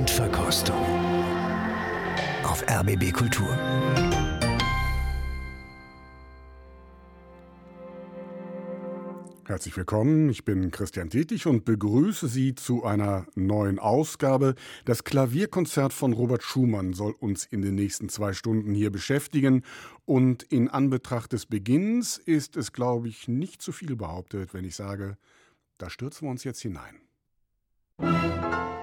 Blindverkostung auf RBB Kultur. Herzlich willkommen, ich bin Christian Tätig und begrüße Sie zu einer neuen Ausgabe. Das Klavierkonzert von Robert Schumann soll uns in den nächsten zwei Stunden hier beschäftigen. Und in Anbetracht des Beginns ist es, glaube ich, nicht zu viel behauptet, wenn ich sage, da stürzen wir uns jetzt hinein. Musik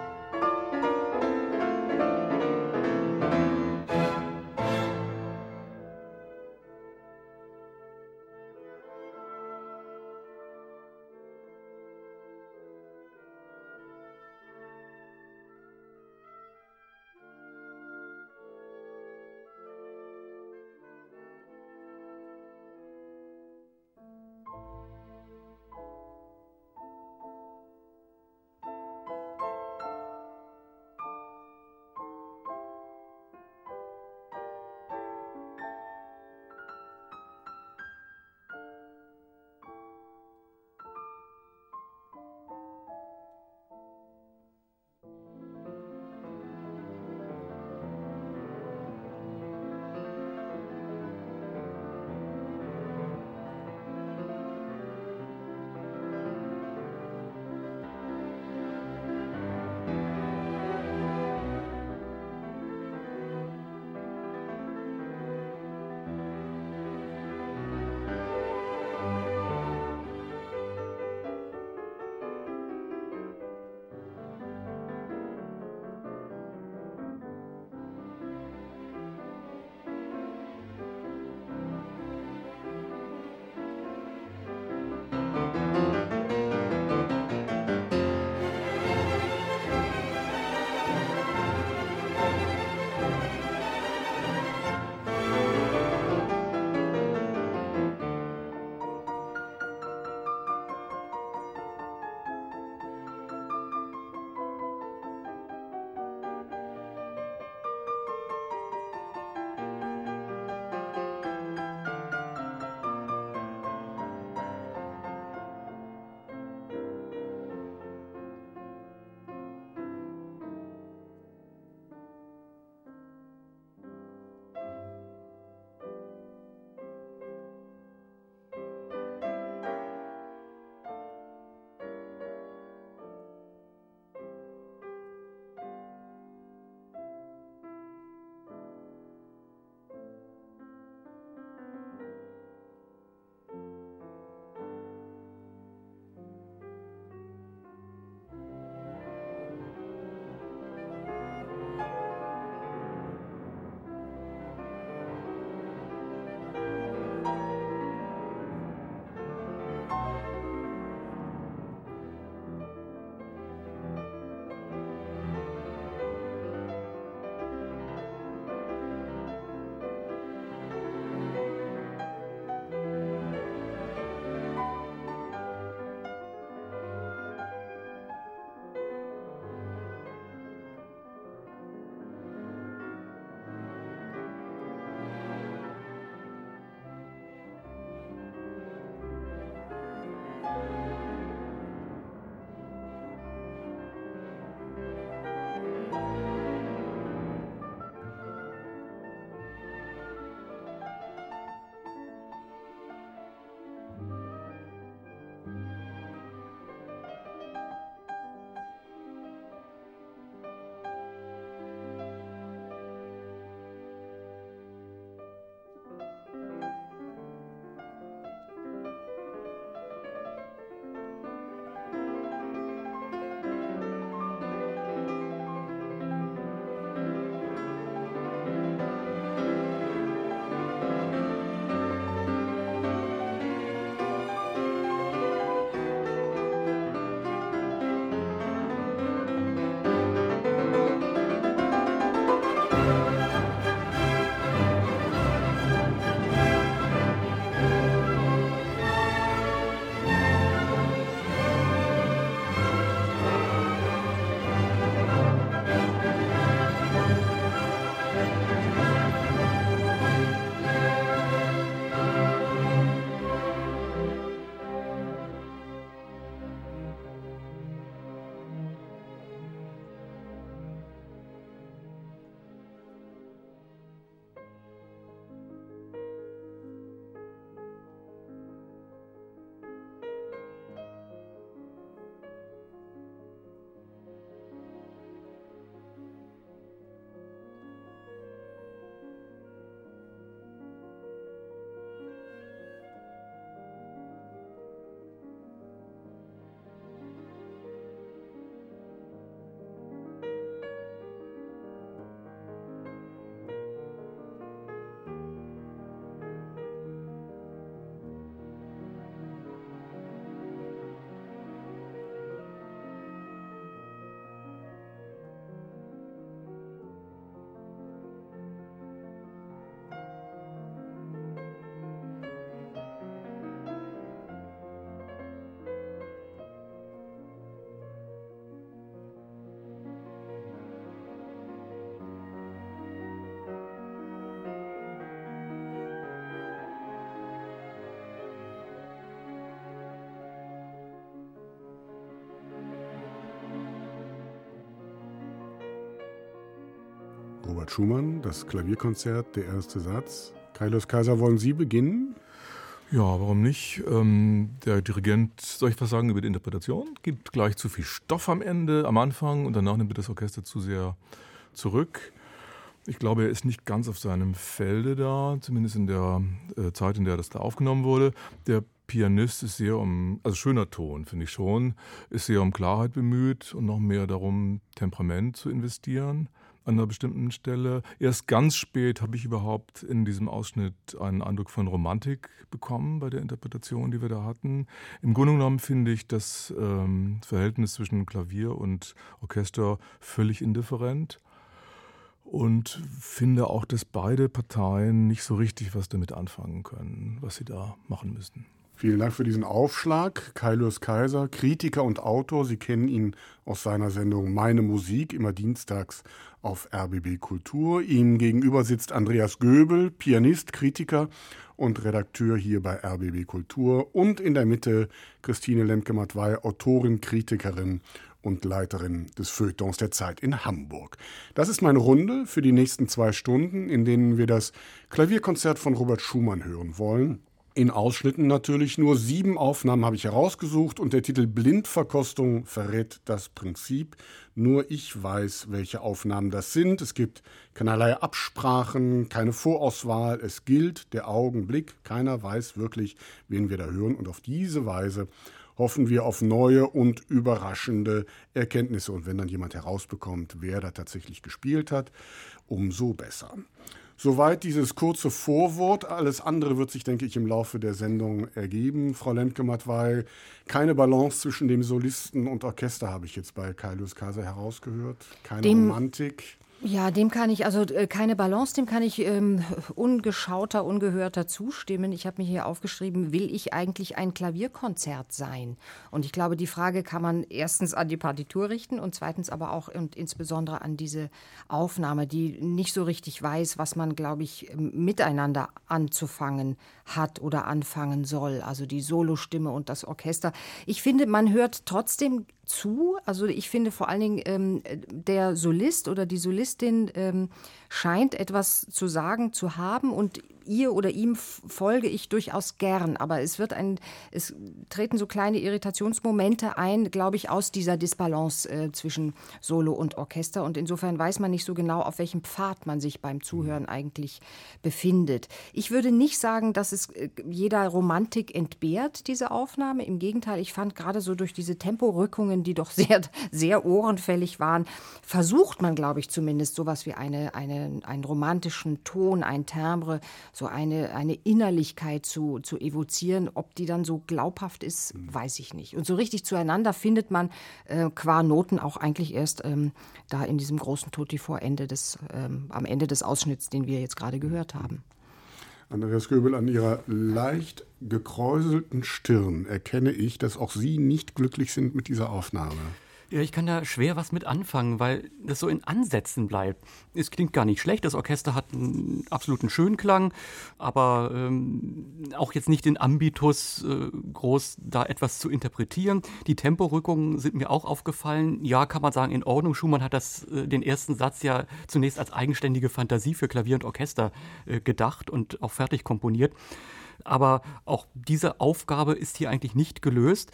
Robert Schumann, das Klavierkonzert, der erste Satz. Kailos Kaiser, wollen Sie beginnen? Ja, warum nicht? Ähm, der Dirigent, soll ich was sagen über die Interpretation? Gibt gleich zu viel Stoff am Ende, am Anfang und danach nimmt das Orchester zu sehr zurück. Ich glaube, er ist nicht ganz auf seinem Felde da, zumindest in der äh, Zeit, in der das da aufgenommen wurde. Der Pianist ist sehr um, also schöner Ton, finde ich schon, ist sehr um Klarheit bemüht und noch mehr darum, Temperament zu investieren an einer bestimmten Stelle. Erst ganz spät habe ich überhaupt in diesem Ausschnitt einen Eindruck von Romantik bekommen bei der Interpretation, die wir da hatten. Im Grunde genommen finde ich das ähm, Verhältnis zwischen Klavier und Orchester völlig indifferent und finde auch, dass beide Parteien nicht so richtig was damit anfangen können, was sie da machen müssen. Vielen Dank für diesen Aufschlag. Kailus Kaiser, Kritiker und Autor. Sie kennen ihn aus seiner Sendung Meine Musik, immer dienstags auf RBB Kultur. Ihm gegenüber sitzt Andreas Göbel, Pianist, Kritiker und Redakteur hier bei RBB Kultur. Und in der Mitte Christine Lemke-Matwei, Autorin, Kritikerin und Leiterin des Feuilletons der Zeit in Hamburg. Das ist meine Runde für die nächsten zwei Stunden, in denen wir das Klavierkonzert von Robert Schumann hören wollen in Ausschnitten natürlich. Nur sieben Aufnahmen habe ich herausgesucht und der Titel Blindverkostung verrät das Prinzip. Nur ich weiß, welche Aufnahmen das sind. Es gibt keinerlei Absprachen, keine Vorauswahl. Es gilt der Augenblick. Keiner weiß wirklich, wen wir da hören. Und auf diese Weise hoffen wir auf neue und überraschende Erkenntnisse. Und wenn dann jemand herausbekommt, wer da tatsächlich gespielt hat, umso besser. Soweit dieses kurze Vorwort. Alles andere wird sich, denke ich, im Laufe der Sendung ergeben. Frau Lemke-Matwei, keine Balance zwischen dem Solisten und Orchester habe ich jetzt bei Kaius Kaiser herausgehört. Keine Dem Romantik. Ja, dem kann ich, also äh, keine Balance, dem kann ich ähm, ungeschauter, ungehörter zustimmen. Ich habe mir hier aufgeschrieben, will ich eigentlich ein Klavierkonzert sein? Und ich glaube, die Frage kann man erstens an die Partitur richten und zweitens aber auch und insbesondere an diese Aufnahme, die nicht so richtig weiß, was man, glaube ich, miteinander anzufangen hat oder anfangen soll. Also die Solostimme und das Orchester. Ich finde, man hört trotzdem zu. Also ich finde vor allen Dingen ähm, der Solist oder die Solistin ähm, scheint etwas zu sagen zu haben und ihr oder ihm folge ich durchaus gern, aber es wird ein, es treten so kleine Irritationsmomente ein, glaube ich, aus dieser Disbalance äh, zwischen Solo und Orchester und insofern weiß man nicht so genau, auf welchem Pfad man sich beim Zuhören mhm. eigentlich befindet. Ich würde nicht sagen, dass es äh, jeder Romantik entbehrt, diese Aufnahme. Im Gegenteil, ich fand gerade so durch diese Temporückungen, die doch sehr, sehr ohrenfällig waren, versucht man, glaube ich, zumindest sowas wie eine, eine, einen romantischen Ton, ein Timbre, so eine, eine Innerlichkeit zu, zu evozieren. Ob die dann so glaubhaft ist, mhm. weiß ich nicht. Und so richtig zueinander findet man äh, qua Noten auch eigentlich erst ähm, da in diesem großen Tutti vor Ende des, ähm, am Ende des Ausschnitts, den wir jetzt gerade gehört haben. Andreas Göbel, an Ihrer leicht gekräuselten Stirn erkenne ich, dass auch Sie nicht glücklich sind mit dieser Aufnahme. Ja, ich kann da schwer was mit anfangen, weil das so in Ansätzen bleibt. Es klingt gar nicht schlecht, das Orchester hat einen absoluten Schönklang, aber ähm, auch jetzt nicht den Ambitus, äh, groß da etwas zu interpretieren. Die Temporückungen sind mir auch aufgefallen. Ja, kann man sagen, in Ordnung. Schumann hat das, äh, den ersten Satz ja zunächst als eigenständige Fantasie für Klavier und Orchester äh, gedacht und auch fertig komponiert. Aber auch diese Aufgabe ist hier eigentlich nicht gelöst.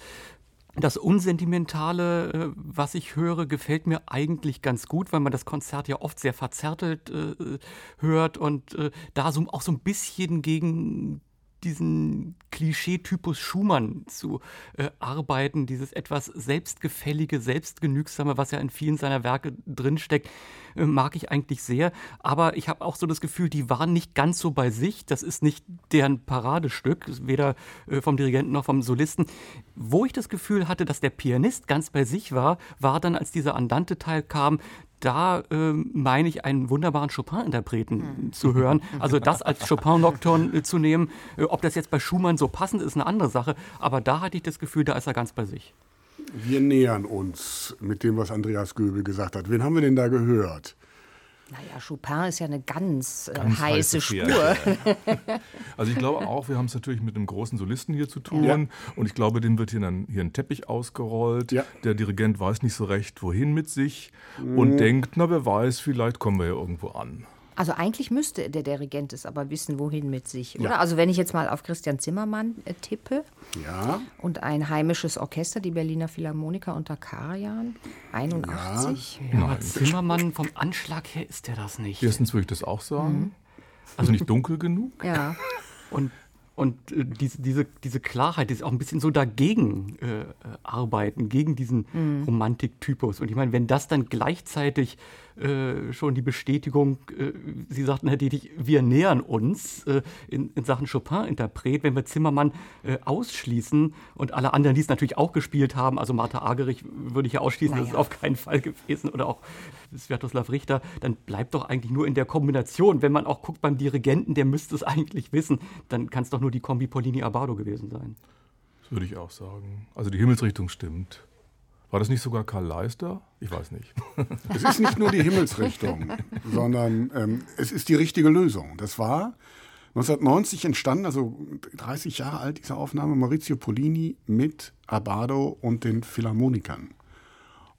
Das Unsentimentale, äh, was ich höre, gefällt mir eigentlich ganz gut, weil man das Konzert ja oft sehr verzärtelt äh, hört und äh, da so, auch so ein bisschen gegen diesen Klischeetypus Schumann zu äh, arbeiten, dieses etwas selbstgefällige, selbstgenügsame, was ja in vielen seiner Werke drinsteckt, äh, mag ich eigentlich sehr. Aber ich habe auch so das Gefühl, die waren nicht ganz so bei sich. Das ist nicht deren Paradestück, weder äh, vom Dirigenten noch vom Solisten. Wo ich das Gefühl hatte, dass der Pianist ganz bei sich war, war dann, als dieser Andante-Teil kam, da äh, meine ich, einen wunderbaren Chopin-Interpreten mhm. zu hören. Also das als Chopin-Nocturne äh, zu nehmen, äh, ob das jetzt bei Schumann so passend ist, eine andere Sache. Aber da hatte ich das Gefühl, da ist er ganz bei sich. Wir nähern uns mit dem, was Andreas Göbel gesagt hat. Wen haben wir denn da gehört? Naja, Chopin ist ja eine ganz, äh, Ganz heiße heiße Spur. Also ich glaube auch, wir haben es natürlich mit einem großen Solisten hier zu tun. Ja. Und ich glaube, dem wird hier, dann, hier ein Teppich ausgerollt. Ja. Der Dirigent weiß nicht so recht, wohin mit sich. Mhm. Und denkt, na wer weiß, vielleicht kommen wir ja irgendwo an. Also eigentlich müsste der Dirigent es aber wissen, wohin mit sich, oder? Also wenn ich jetzt mal auf Christian Zimmermann äh, tippe Ja, und ein heimisches Orchester, die Berliner Philharmoniker unter Karajan, 81. Ja, aber Zimmermann, vom Anschlag her ist der das nicht. Erstens würde ich das auch Mhm. sagen. Also nicht dunkel genug. Ja. Und, und äh, diese, diese, diese Klarheit ist auch ein bisschen so dagegen äh, äh, arbeiten, gegen diesen Romantiktypus. Und ich meine, wenn das dann gleichzeitig äh, schon die Bestätigung, äh, Sie sagten, Herr Dietrich, wir nähern uns äh, in, in Sachen Chopin-Interpret, wenn wir Zimmermann äh, ausschließen und alle anderen, die es natürlich auch gespielt haben, also Martha Agerich würde ich ja ausschließen, das ist Naja. auf keinen Fall gewesen, oder auch Sviatoslav Richter, dann bleibt doch eigentlich nur in der Kombination, wenn man auch guckt beim Dirigenten, der müsste es eigentlich wissen, dann kann es doch nur die Kombi Polini-Abado gewesen sein. Das würde ich auch sagen. Also die Himmelsrichtung stimmt. War das nicht sogar Karl Leister? Ich weiß nicht. es ist nicht nur die Himmelsrichtung, sondern ähm, es ist die richtige Lösung. Das war 1990 entstanden, also 30 Jahre alt, diese Aufnahme, Maurizio Polini mit Abado und den Philharmonikern.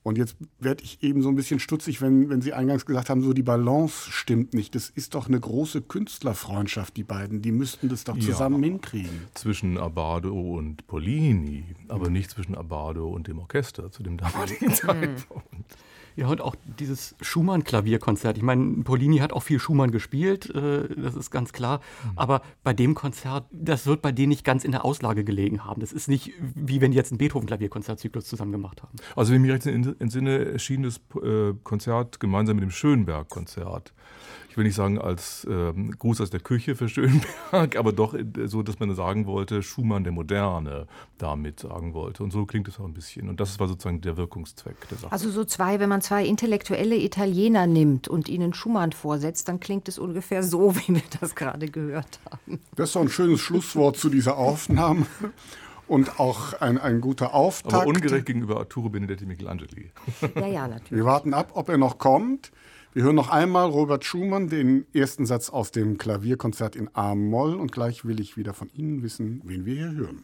Und jetzt werde ich eben so ein bisschen stutzig, wenn, wenn Sie eingangs gesagt haben, so die Balance stimmt nicht. Das ist doch eine große Künstlerfreundschaft, die beiden. Die müssten das doch Ja. zusammen hinkriegen. zwischen Abado und Polini, aber nicht zwischen Abado und dem Orchester zu dem damaligen Zeitpunkt. Ja, und auch dieses Schumann-Klavierkonzert. Ich meine, Polini hat auch viel Schumann gespielt, äh, das ist ganz klar. Aber bei dem Konzert, das wird bei denen nicht ganz in der Auslage gelegen haben. Das ist nicht wie wenn die jetzt einen Beethoven-Klavierkonzertzyklus zusammen gemacht haben. Also wenn ich mich recht entsinne, erschien das äh, Konzert gemeinsam mit dem Schönberg-Konzert. Ich will nicht sagen als ähm, Gruß aus der Küche für Schönberg, aber doch äh, so, dass man sagen wollte, Schumann der Moderne damit sagen wollte. Und so klingt es auch ein bisschen. Und das war sozusagen der Wirkungszweck der Sache. Also so zwei, wenn man zwei intellektuelle Italiener nimmt und ihnen Schumann vorsetzt, dann klingt es ungefähr so, wie wir das gerade gehört haben. Das ist doch ein schönes Schlusswort zu dieser Aufnahme. Und auch ein, ein guter Auftakt. aber ungerecht gegenüber Arturo Benedetti Michelangeli. Ja, ja, natürlich. Wir warten ab, ob er noch kommt. Wir hören noch einmal Robert Schumann, den ersten Satz aus dem Klavierkonzert in A-Moll. Und gleich will ich wieder von Ihnen wissen, wen wir hier hören.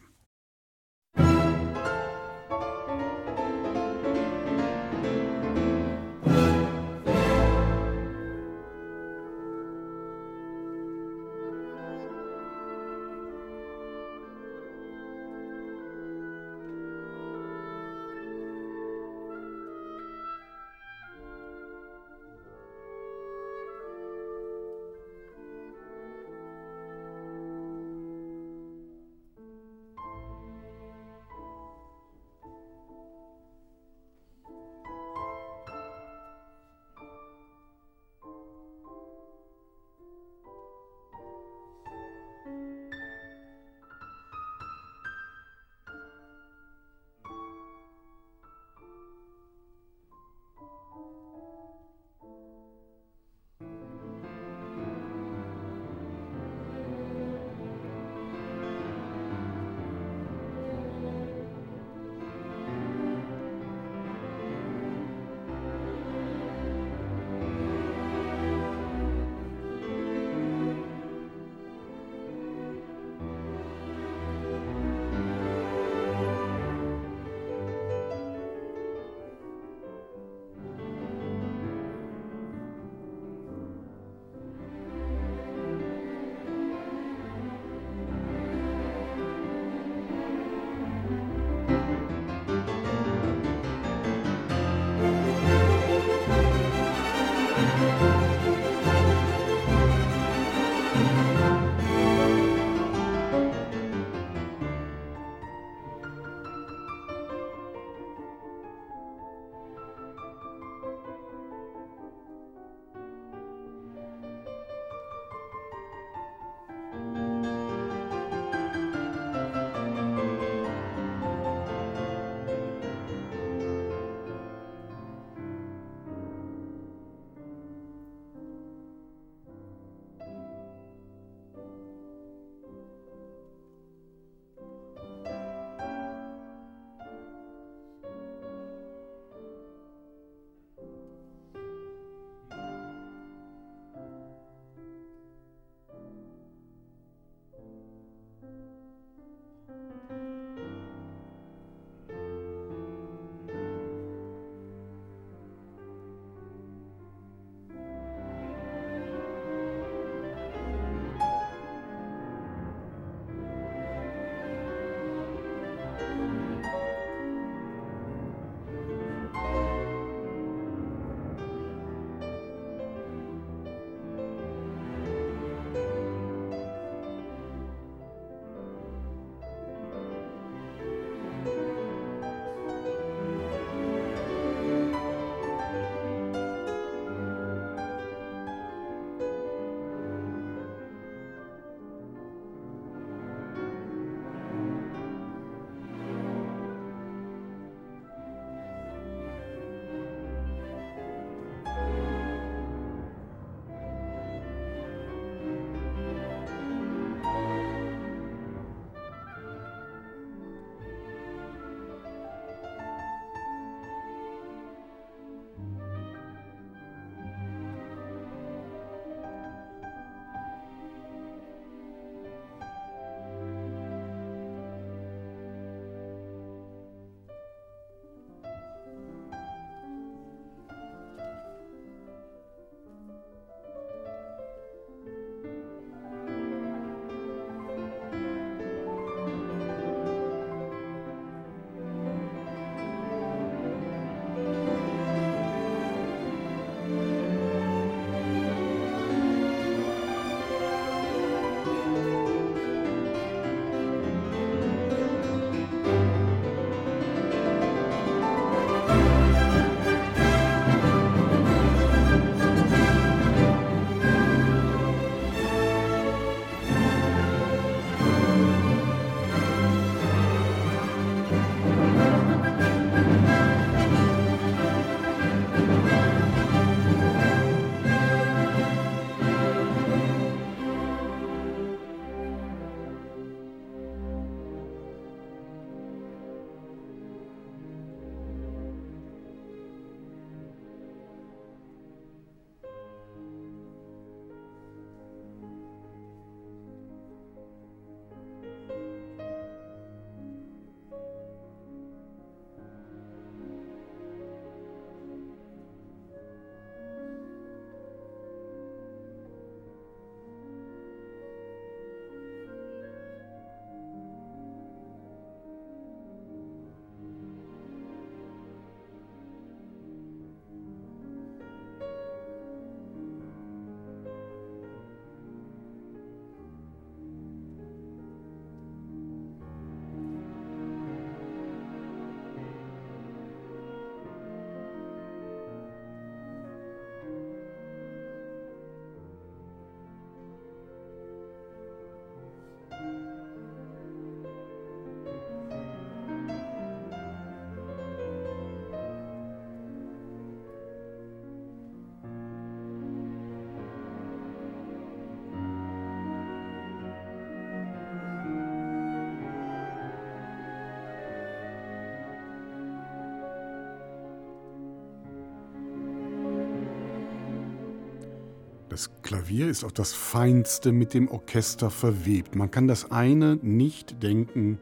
Das Klavier ist auf das Feinste mit dem Orchester verwebt. Man kann das eine nicht denken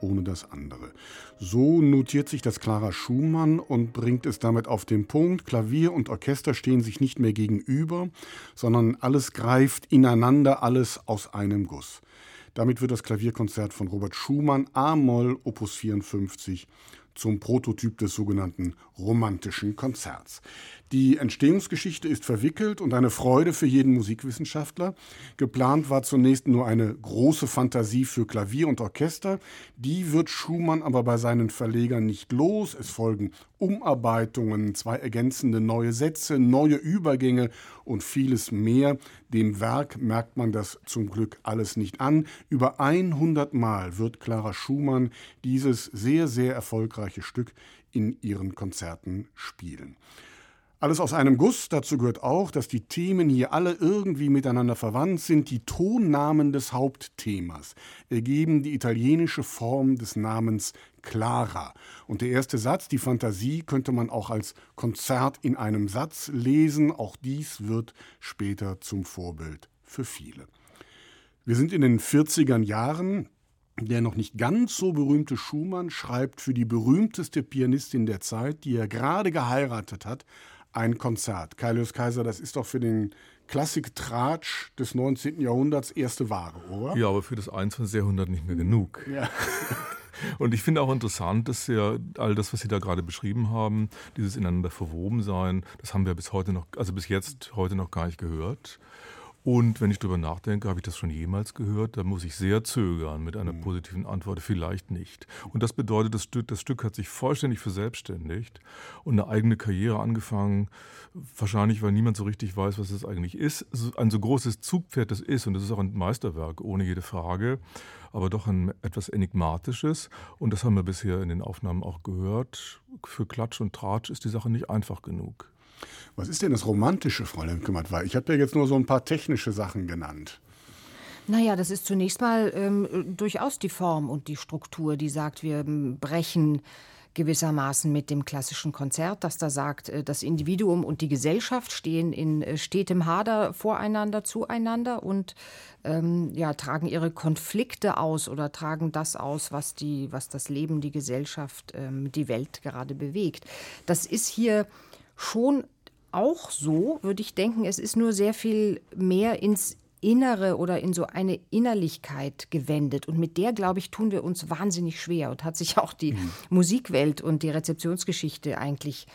ohne das andere. So notiert sich das Clara Schumann und bringt es damit auf den Punkt, Klavier und Orchester stehen sich nicht mehr gegenüber, sondern alles greift ineinander, alles aus einem Guss. Damit wird das Klavierkonzert von Robert Schumann A-Moll Opus 54 zum Prototyp des sogenannten romantischen Konzerts. Die Entstehungsgeschichte ist verwickelt und eine Freude für jeden Musikwissenschaftler. Geplant war zunächst nur eine große Fantasie für Klavier und Orchester. Die wird Schumann aber bei seinen Verlegern nicht los. Es folgen Umarbeitungen, zwei ergänzende neue Sätze, neue Übergänge und vieles mehr. Dem Werk merkt man das zum Glück alles nicht an. Über 100 Mal wird Clara Schumann dieses sehr, sehr erfolgreiche Stück in ihren Konzerten spielen. Alles aus einem Guss. Dazu gehört auch, dass die Themen hier alle irgendwie miteinander verwandt sind. Die Tonnamen des Hauptthemas ergeben die italienische Form des Namens Clara. Und der erste Satz, die Fantasie, könnte man auch als Konzert in einem Satz lesen. Auch dies wird später zum Vorbild für viele. Wir sind in den 40er Jahren. Der noch nicht ganz so berühmte Schumann schreibt für die berühmteste Pianistin der Zeit, die er gerade geheiratet hat, ein Konzert. Kailius Kaiser, das ist doch für den Klassik-Tratsch des 19. Jahrhunderts erste Ware, oder? Ja, aber für das 21. Jahrhundert nicht mehr genug. Ja. Und ich finde auch interessant, dass ja all das, was Sie da gerade beschrieben haben, dieses ineinander verwoben sein, das haben wir bis heute noch, also bis jetzt heute noch gar nicht gehört. Und wenn ich darüber nachdenke, habe ich das schon jemals gehört, da muss ich sehr zögern mit einer mhm. positiven Antwort, vielleicht nicht. Und das bedeutet, das Stück, das Stück hat sich vollständig verselbstständigt und eine eigene Karriere angefangen, wahrscheinlich, weil niemand so richtig weiß, was es eigentlich ist. Ein so großes Zugpferd das ist, und das ist auch ein Meisterwerk, ohne jede Frage, aber doch ein etwas Enigmatisches. Und das haben wir bisher in den Aufnahmen auch gehört. Für Klatsch und Tratsch ist die Sache nicht einfach genug. Was ist denn das Romantische, Fräulein Kümmert? Weil ich habe ja jetzt nur so ein paar technische Sachen genannt. Naja, das ist zunächst mal ähm, durchaus die Form und die Struktur, die sagt, wir ähm, brechen gewissermaßen mit dem klassischen Konzert, das da sagt, äh, das Individuum und die Gesellschaft stehen in äh, stetem Hader voreinander, zueinander und ähm, ja, tragen ihre Konflikte aus oder tragen das aus, was, die, was das Leben, die Gesellschaft, ähm, die Welt gerade bewegt. Das ist hier schon auch so, würde ich denken. Es ist nur sehr viel mehr ins Innere oder in so eine Innerlichkeit gewendet. Und mit der, glaube ich, tun wir uns wahnsinnig schwer. Und hat sich auch die mhm. Musikwelt und die Rezeptionsgeschichte eigentlich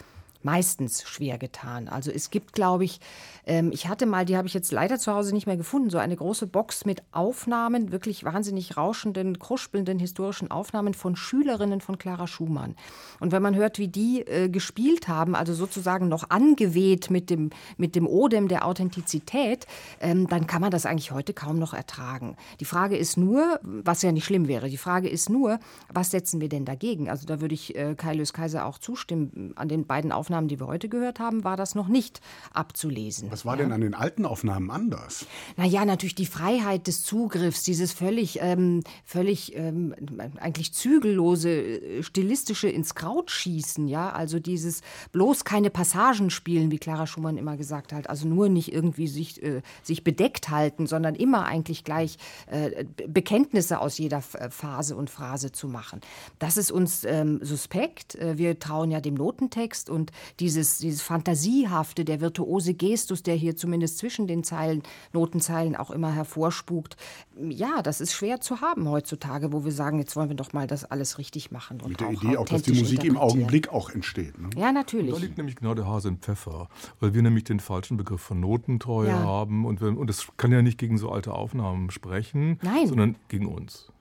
meistens schwer getan. Also es gibt, glaube ich, ähm, ich hatte mal, die habe ich jetzt leider zu Hause nicht mehr gefunden, so eine große Box mit Aufnahmen, wirklich wahnsinnig rauschenden, kruspelnden historischen Aufnahmen von Schülerinnen von Clara Schumann. Und wenn man hört, wie die äh, gespielt haben, also sozusagen noch angeweht mit dem, mit dem Odem der Authentizität, ähm, dann kann man das eigentlich heute kaum noch ertragen. Die Frage ist nur, was ja nicht schlimm wäre, die Frage ist nur, was setzen wir denn dagegen? Also da würde ich äh, Kai Lös Kaiser auch zustimmen. An den beiden Aufnahmen, die wir heute gehört haben, war das noch nicht abzulesen. Was war ja? denn an den alten Aufnahmen anders? Naja, natürlich die Freiheit des Zugriffs, dieses völlig, ähm, völlig ähm, eigentlich zügellose, äh, stilistische ins Kraut schießen, ja, also dieses bloß keine Passagen spielen, wie Clara Schumann immer gesagt hat, also nur nicht irgendwie sich, äh, sich bedeckt halten, sondern immer eigentlich gleich äh, Bekenntnisse aus jeder Phase und Phrase zu machen. Das ist uns ähm, suspekt. Äh, wir trauen ja dem Notentext und dieses, dieses Fantasiehafte, der virtuose Gestus, der hier zumindest zwischen den Zeilen, Notenzeilen auch immer hervorspukt. Ja, das ist schwer zu haben heutzutage, wo wir sagen, jetzt wollen wir doch mal das alles richtig machen. Und Mit der auch Idee auch, dass die Musik im Augenblick auch entsteht. Ne? Ja, natürlich. Da liegt nämlich genau der Hase im Pfeffer, weil wir nämlich den falschen Begriff von Notentreue ja. haben und, wir, und das kann ja nicht gegen so alte Aufnahmen sprechen, Nein. sondern gegen uns.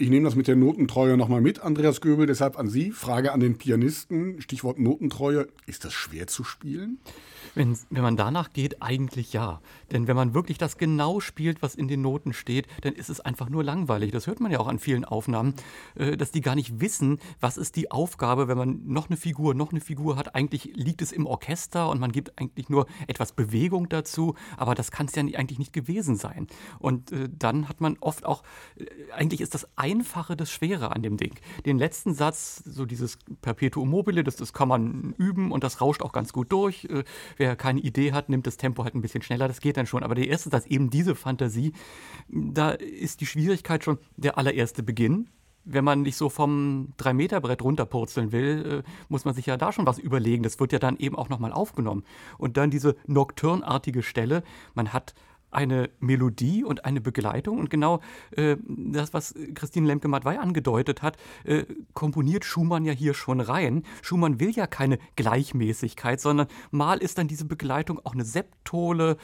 Ich nehme das mit der Notentreue nochmal mit, Andreas Göbel. Deshalb an Sie. Frage an den Pianisten. Stichwort Notentreue. Ist das schwer zu spielen? Wenn, wenn man danach geht, eigentlich ja. Denn wenn man wirklich das genau spielt, was in den Noten steht, dann ist es einfach nur langweilig. Das hört man ja auch an vielen Aufnahmen, äh, dass die gar nicht wissen, was ist die Aufgabe, wenn man noch eine Figur, noch eine Figur hat. Eigentlich liegt es im Orchester und man gibt eigentlich nur etwas Bewegung dazu, aber das kann es ja eigentlich nicht gewesen sein. Und äh, dann hat man oft auch, äh, eigentlich ist das ein Einfache das Schwere an dem Ding. Den letzten Satz, so dieses Perpetuum mobile, das, das kann man üben und das rauscht auch ganz gut durch. Äh, wer keine Idee hat, nimmt das Tempo halt ein bisschen schneller, das geht dann schon. Aber der erste Satz, eben diese Fantasie, da ist die Schwierigkeit schon der allererste Beginn wenn man nicht so vom 3-Meter-Brett runterpurzeln will, äh, muss man sich ja da schon was überlegen. Das wird ja dann eben auch nochmal aufgenommen. Und dann diese nocturnartige Stelle, man hat eine Melodie und eine Begleitung. Und genau äh, das, was Christine Lemke-Matwei angedeutet hat, äh, komponiert Schumann ja hier schon rein. Schumann will ja keine Gleichmäßigkeit, sondern mal ist dann diese Begleitung auch eine Septole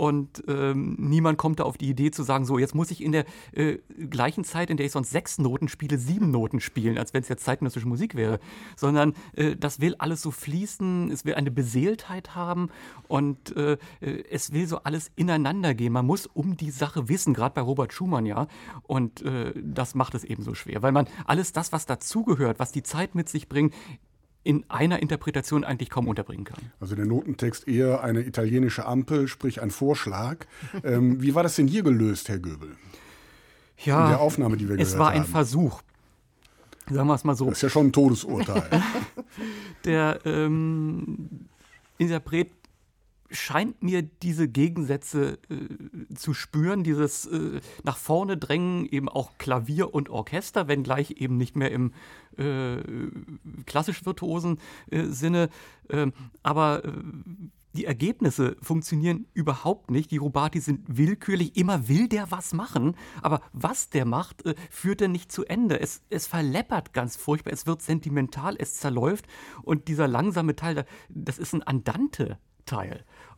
und ähm, niemand kommt da auf die Idee zu sagen, so jetzt muss ich in der äh, gleichen Zeit, in der ich sonst sechs Noten spiele, sieben Noten spielen, als wenn es jetzt zeitgenössische Musik wäre, sondern äh, das will alles so fließen, es will eine Beseeltheit haben und äh, äh es will so alles ineinander gehen. Man muss um die Sache wissen, gerade bei Robert Schumann ja, und äh, das macht es eben so schwer, weil man alles das, was dazugehört, was die Zeit mit sich bringt, in einer Interpretation eigentlich kaum unterbringen kann. Also der Notentext eher eine italienische Ampel, sprich ein Vorschlag. ähm, wie war das denn hier gelöst, Herr Göbel? Ja, in der Aufnahme, die wir es war ein Versuch. Sagen wir es mal so. Das ist ja schon ein Todesurteil. der ähm, Interpret scheint mir diese Gegensätze äh, zu spüren, dieses äh, nach vorne drängen, eben auch Klavier und Orchester, wenngleich eben nicht mehr im äh, klassisch virtuosen äh, Sinne. Ähm, aber äh, die Ergebnisse funktionieren überhaupt nicht. Die Rubati sind willkürlich. Immer will der was machen, aber was der macht, äh, führt er nicht zu Ende. Es, es verleppert ganz furchtbar. Es wird sentimental, es zerläuft. Und dieser langsame Teil, das ist ein Andante.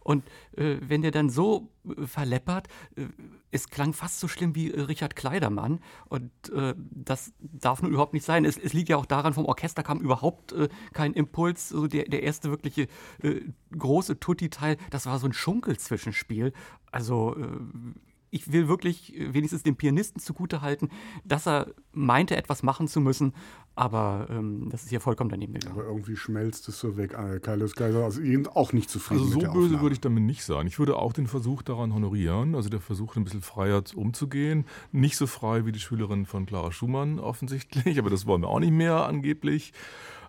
Und äh, wenn der dann so äh, verleppert, äh, es klang fast so schlimm wie äh, Richard Kleidermann. Und äh, das darf nun überhaupt nicht sein. Es, es, liegt ja auch daran, vom Orchester kam überhaupt äh, kein Impuls. So der, der erste wirkliche große Tutti-Teil, das war so ein Schunkel-Zwischenspiel. Also ich will wirklich wenigstens dem Pianisten zugutehalten, dass er meinte, etwas machen zu müssen, aber ähm, das ist hier vollkommen daneben gegangen. Aber irgendwie schmelzt es so weg. Äh, Kaius Kaiser also auch nicht zufrieden. Also so böse Aufnahme. würde ich damit nicht sagen. Ich würde auch den Versuch daran honorieren, also der Versuch, ein bisschen freier umzugehen. Nicht so frei wie die Schülerin von Clara Schumann offensichtlich, aber das wollen wir auch nicht mehr angeblich.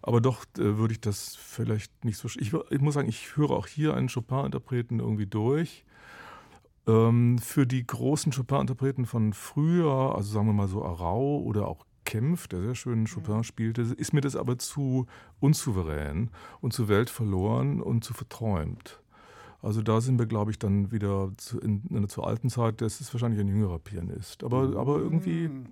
Aber doch äh, würde ich das vielleicht nicht so. Ich, ich muss sagen, ich höre auch hier einen Chopin-Interpreten irgendwie durch. Ähm, für die großen Chopin-Interpreten von früher, also sagen wir mal so Arau oder auch Kempf, der sehr schön Chopin mhm. spielte, ist mir das aber zu unsouverän und zu weltverloren und zu verträumt. Also da sind wir, glaube ich, dann wieder zu, in, in, zur alten Zeit. Das ist wahrscheinlich ein jüngerer Pianist. Aber, mhm. aber irgendwie mhm.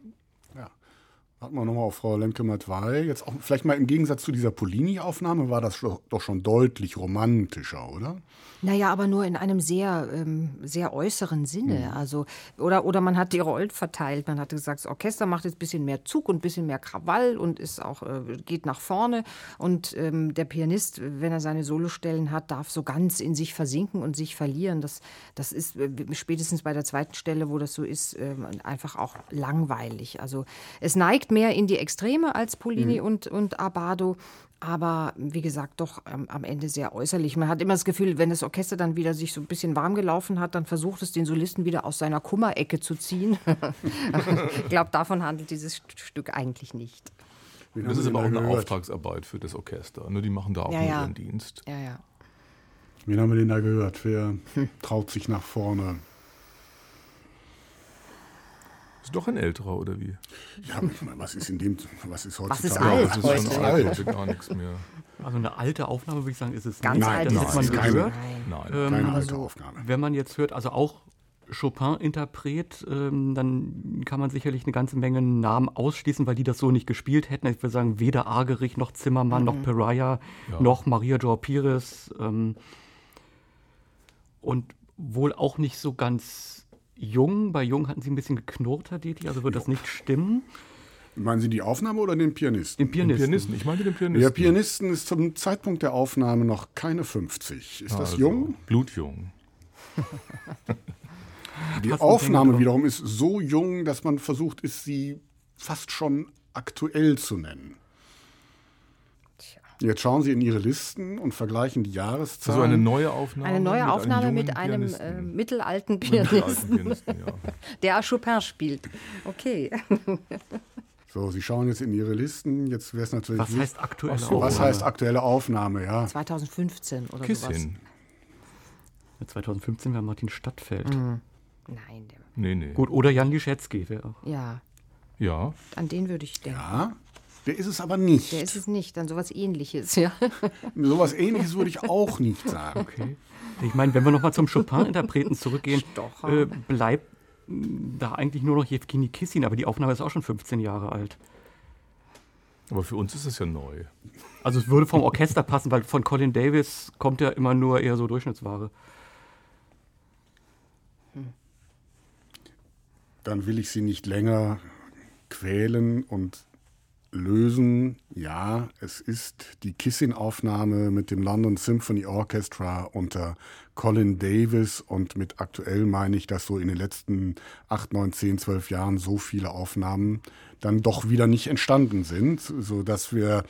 Warten wir nochmal auf Frau Lemke-Matwei. Jetzt auch vielleicht mal im Gegensatz zu dieser Polini-Aufnahme war das doch schon deutlich romantischer, oder? Naja, aber nur in einem sehr, ähm, sehr äußeren Sinne. Mhm. Also, oder, oder man hat die Rollen verteilt. Man hat gesagt, das Orchester macht jetzt ein bisschen mehr Zug und ein bisschen mehr Krawall und ist auch, äh, geht nach vorne. Und ähm, der Pianist, wenn er seine Solostellen hat, darf so ganz in sich versinken und sich verlieren. Das, das ist äh, spätestens bei der zweiten Stelle, wo das so ist, äh, einfach auch langweilig. Also es neigt mehr in die Extreme als Polini mhm. und, und Abado. Aber wie gesagt, doch ähm, am Ende sehr äußerlich. Man hat immer das Gefühl, wenn das Orchester dann wieder sich so ein bisschen warm gelaufen hat, dann versucht es den Solisten wieder aus seiner Kummerecke zu ziehen. ich glaube, davon handelt dieses Stück eigentlich nicht. Das ist aber auch eine Auftragsarbeit für das Orchester. Ne? Die machen da auch ja, ja. ihren Dienst. Ja, ja. Wen haben wir denn da gehört? Wer traut sich nach vorne? Doch ein älterer, oder wie? Ja, was ist in dem, was ist heutzutage? Was ist alt? Ja, das ist schon alt. gar nichts mehr. Also eine alte Aufnahme würde ich sagen, ist es Ganz nicht. alt das hat man gehört. Nein, ähm, keine alte Aufnahme. Wenn man jetzt hört, also auch Chopin-Interpret, ähm, dann kann man sicherlich eine ganze Menge Namen ausschließen, weil die das so nicht gespielt hätten. Ich würde sagen, weder Argerich noch Zimmermann mhm. noch Pariah ja. noch Maria Joao Pires ähm, und wohl auch nicht so ganz Jung. Bei Jung hatten Sie ein bisschen geknurrt, Herr Deti, also wird das nicht stimmen. Meinen Sie die Aufnahme oder den Pianisten? Den Pianisten. Den Pianisten. Ich meine den Pianisten. Der Pianisten ist zum Zeitpunkt der Aufnahme noch keine 50. Ist das also, jung? Blutjung. die Aufnahme wiederum ist so jung, dass man versucht ist, sie fast schon aktuell zu nennen. Jetzt schauen Sie in Ihre Listen und vergleichen die Jahreszahlen. Also eine neue Aufnahme. Eine neue mit Aufnahme einem mit einem Pianisten. äh, mittelalten Mittelalten Pianisten, Pianisten, ja. der Chopin spielt. Okay. So, Sie schauen jetzt in Ihre Listen. Jetzt wäre es natürlich. Was heißt aktuelle so, Aufnahme? was heißt aktuelle Aufnahme? Ja. 2015 oder sowas. Kissin. 2015 war Martin Stadtfeld. Nein, der, Nee, nee. Gut, oder Jan Liszewski wäre auch. ja, Ja, an den würde ich denken. ja, der ist es aber nicht. Der ist es nicht, dann sowas ähnliches, ja. Sowas ähnliches würde ich auch nicht sagen. Okay. Ich meine, wenn wir nochmal zum Chopin-Interpreten zurückgehen, äh, bleibt mh, da eigentlich nur noch Jewgeni Kissin, aber die Aufnahme ist auch schon 15 Jahre alt. aber für uns ist es ja neu. Also es würde vom Orchester passen, weil von Colin Davis kommt ja immer nur eher so Durchschnittsware. Dann will ich Sie nicht länger quälen und lösen. Ja, es ist die Kissin-Aufnahme mit dem London Symphony Orchestra unter Colin Davis und mit aktuell meine ich, dass so in den letzten 8, 9, 10, 12 Jahren so viele Aufnahmen dann doch wieder nicht entstanden sind, sodass wir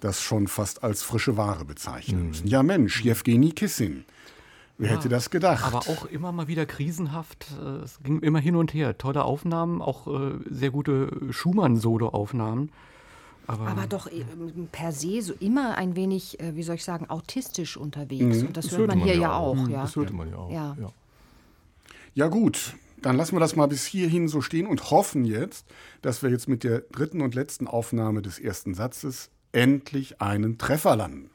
das schon fast als frische Ware bezeichnen müssen. Ja Mensch, Jewgeni Kissin. Wer hätte das gedacht? Aber auch immer mal wieder krisenhaft. Es ging immer hin und her. Tolle Aufnahmen, auch äh, sehr gute Schumann-Solo-Aufnahmen. Aber, Aber doch ähm, per se so immer ein wenig, äh, wie soll ich sagen, autistisch unterwegs. Und das, hört man hier ja auch. Ja. Das hörte man ja auch. Ja. ja. Ja gut, dann lassen wir das mal bis hierhin so stehen und hoffen jetzt, dass wir jetzt mit der dritten und letzten Aufnahme des ersten Satzes endlich einen Treffer landen.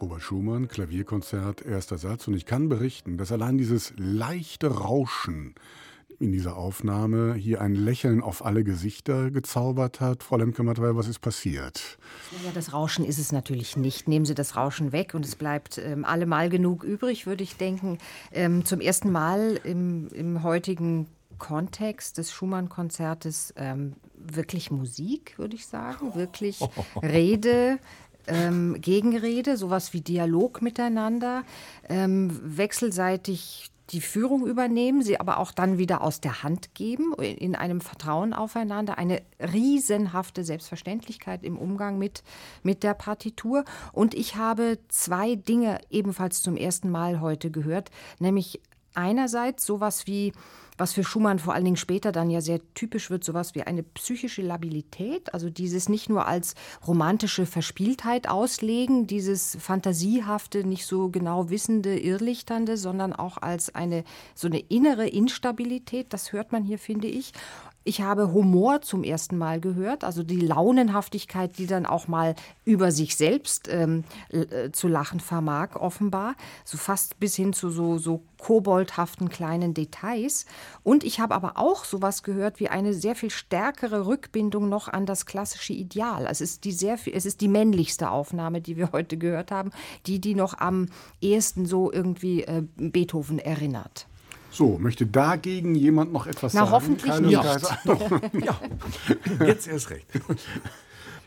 Robert Schumann, Klavierkonzert, erster Satz. Und ich kann berichten, dass allein dieses leichte Rauschen in dieser Aufnahme hier ein Lächeln auf alle Gesichter gezaubert hat. Frau Lemke-Material, was ist passiert? Ja, das Rauschen ist es natürlich nicht. Nehmen Sie das Rauschen weg und es bleibt ähm, allemal genug übrig, würde ich denken. Ähm, zum ersten Mal im, im heutigen Kontext des Schumann-Konzertes ähm, wirklich Musik, würde ich sagen, wirklich Rede, ähm, Gegenrede, sowas wie Dialog miteinander, ähm, wechselseitig die Führung übernehmen, sie aber auch dann wieder aus der Hand geben, in einem Vertrauen aufeinander, eine riesenhafte Selbstverständlichkeit im Umgang mit, mit der Partitur. Und ich habe zwei Dinge ebenfalls zum ersten Mal heute gehört, nämlich einerseits sowas wie was für Schumann vor allen Dingen später dann ja sehr typisch wird, sowas wie eine psychische Labilität, also dieses nicht nur als romantische Verspieltheit auslegen, dieses fantasiehafte, nicht so genau wissende, irrlichternde, sondern auch als eine so eine innere Instabilität, das hört man hier, finde ich. Ich habe Humor zum ersten Mal gehört, also die Launenhaftigkeit, die dann auch mal über sich selbst ähm, äh, zu lachen vermag, offenbar, so fast bis hin zu so, so koboldhaften kleinen Details. Und ich habe aber auch sowas gehört wie eine sehr viel stärkere Rückbindung noch an das klassische Ideal. Es ist die sehr es ist die männlichste Aufnahme, die wir heute gehört haben, die die noch am ehesten so irgendwie äh, Beethoven erinnert. So, möchte dagegen jemand noch etwas Na, sagen? hoffentlich Keine nicht. Kaiser- Ja, jetzt erst recht.